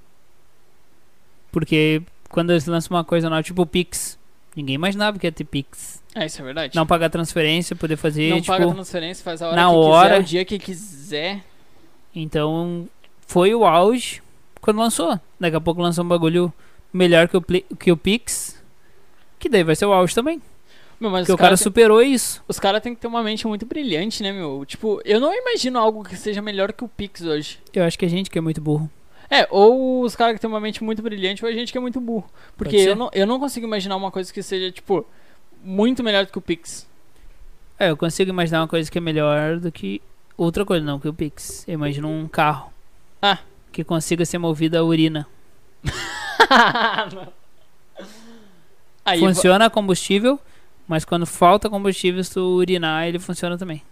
Porque quando eles lançam uma coisa nova, tipo o Pix, ninguém imaginava que ia ter Pix. É, isso é verdade. Não pagar transferência, poder fazer, Não tipo... paga transferência, faz a hora na que hora. quiser, o dia que quiser. Então, foi o auge quando lançou. Daqui a pouco lançou um bagulho melhor que o, que o Pix, que daí vai ser o auge também. Meu, mas Porque o cara caras superou isso. Os caras têm que ter uma mente muito brilhante, né, meu? Tipo, eu não imagino algo que seja melhor que o Pix hoje. Eu acho que a gente que é muito burro. É, ou os caras que têm uma mente muito brilhante, ou a gente que é muito burro. Porque eu não, eu não consigo imaginar uma coisa que seja, tipo, muito melhor do que o Pix. É, eu consigo imaginar uma coisa que é melhor do que outra coisa, não, que o Pix. Eu imagino um carro. Ah. Que consiga ser movido a urina. Aí, funciona a combustível, mas quando falta combustível, se tu urinar, ele funciona também.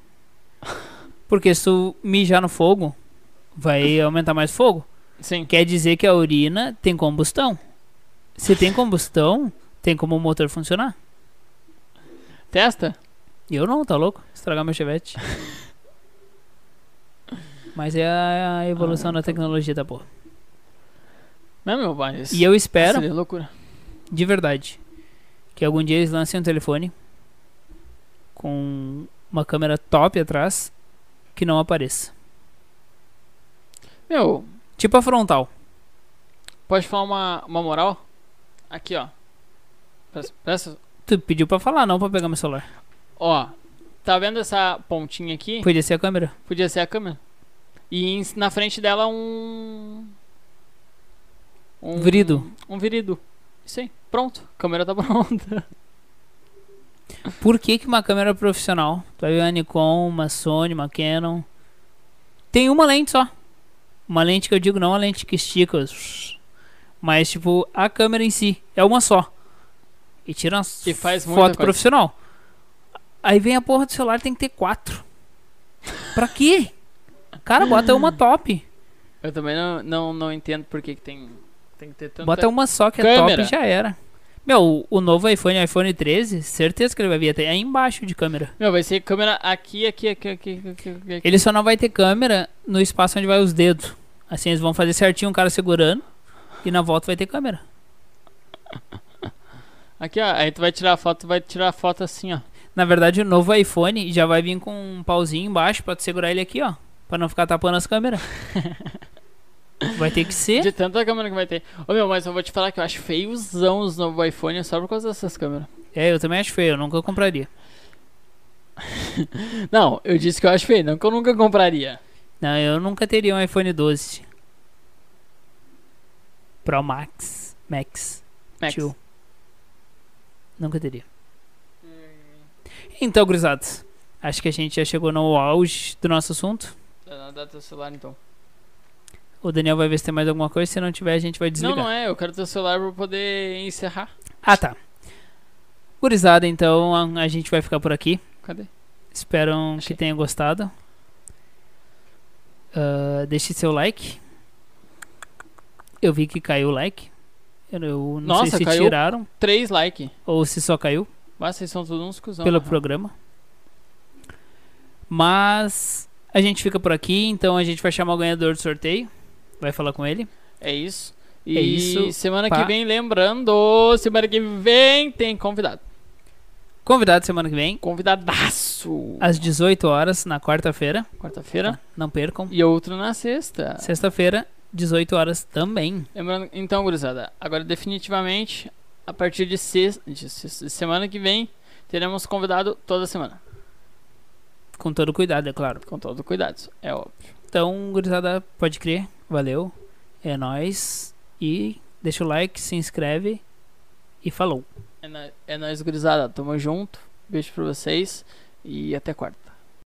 Porque se tu mijar no fogo, vai aumentar mais fogo. Sim. Quer dizer que a urina tem combustão. Se tem combustão, tem como o motor funcionar. Testa? Eu não, tá louco? Estragar meu chevette. Mas é a evolução Ah, da tá. tecnologia da porra. Não, meu pai. isso- E eu espero, Seria loucura. de verdade, que algum dia eles lancem um telefone com uma câmera top atrás que não apareça. Meu, Tipo a frontal. pode falar uma, uma moral? Aqui, ó. Presta, presta- Tu pediu pra falar, não pra pegar meu celular. Ó, tá vendo essa pontinha aqui? Podia ser a câmera. Podia ser a câmera. E na frente dela um. Um Virido. Um virido. Aí. Pronto. A câmera tá pronta. Por que, que uma câmera profissional, tu vai ver uma Nikon, uma Sony, uma Canon, tem uma lente só. Uma lente que eu digo não a lente que estica, mas tipo a câmera em si é uma só. E tira uma E faz foto coisa. profissional. Aí vem a porra do celular tem que ter quatro. Pra quê? Cara, bota uma top. Eu também não, não, não entendo por que, que tem, tem que ter tanta. Bota uma só que é câmera. top e já era. Meu, o, novo iPhone, iPhone 13, certeza que ele vai vir até aí embaixo de câmera. Meu, vai ser câmera aqui, aqui, aqui, aqui, aqui, aqui. Ele só não vai ter câmera no espaço onde vai os dedos. Assim, eles vão fazer certinho um cara segurando e na volta vai ter câmera. Aqui, ó. Aí tu vai tirar a foto, vai tirar a foto assim, ó. Na verdade, o novo iPhone já vai vir com um pauzinho embaixo pra tu segurar ele aqui, ó. Pra não ficar tapando as câmeras. vai ter que ser. De tanta câmera que vai ter. Ô meu, mas eu vou te falar que eu acho feiozão os novos iPhone só por causa dessas câmeras. É, eu também acho feio, eu nunca compraria. Não, eu disse que eu acho feio, não que eu nunca compraria. Não, eu nunca teria um iPhone 12. Pro Max. Max. Max. Tio. Nunca teria. Então, gruzados. Acho que a gente já chegou no auge do nosso assunto. Dá, dá teu celular então. O Daniel vai ver se tem mais alguma coisa. Se não tiver, a gente vai desligar. Não, não é, eu quero teu celular pra poder encerrar. Ah, tá. Gurizada, então a, a gente vai ficar por aqui. Cadê? Espero Achei. que tenham gostado. Ah, deixe seu like. Eu vi que caiu o like. Eu, eu não Nossa, sei se caiu? tiraram Três likes. ou se só caiu Mas vocês são todos uns cuzão. pelo real. programa. Mas a gente fica por aqui, então a gente vai chamar o ganhador do sorteio. Vai falar com ele. É isso. E É isso, semana pá. que vem, lembrando, semana que vem tem convidado. Convidado semana que vem, Convidadaço. às 18 horas, na quarta-feira. Quarta-feira. Não percam. E outro na sexta. Sexta-feira, 18 horas também. Lembrando, então, gurizada, agora definitivamente, a partir de, sex- de se- semana que vem, teremos convidado toda semana. Com todo cuidado, é claro. Com todo cuidado, é óbvio. Então, gurizada, pode crer. Valeu. É nóis. E deixa o like, se inscreve. E falou. É, nó- nóis, gurizada. Tamo junto. Beijo pra vocês. E até quarta.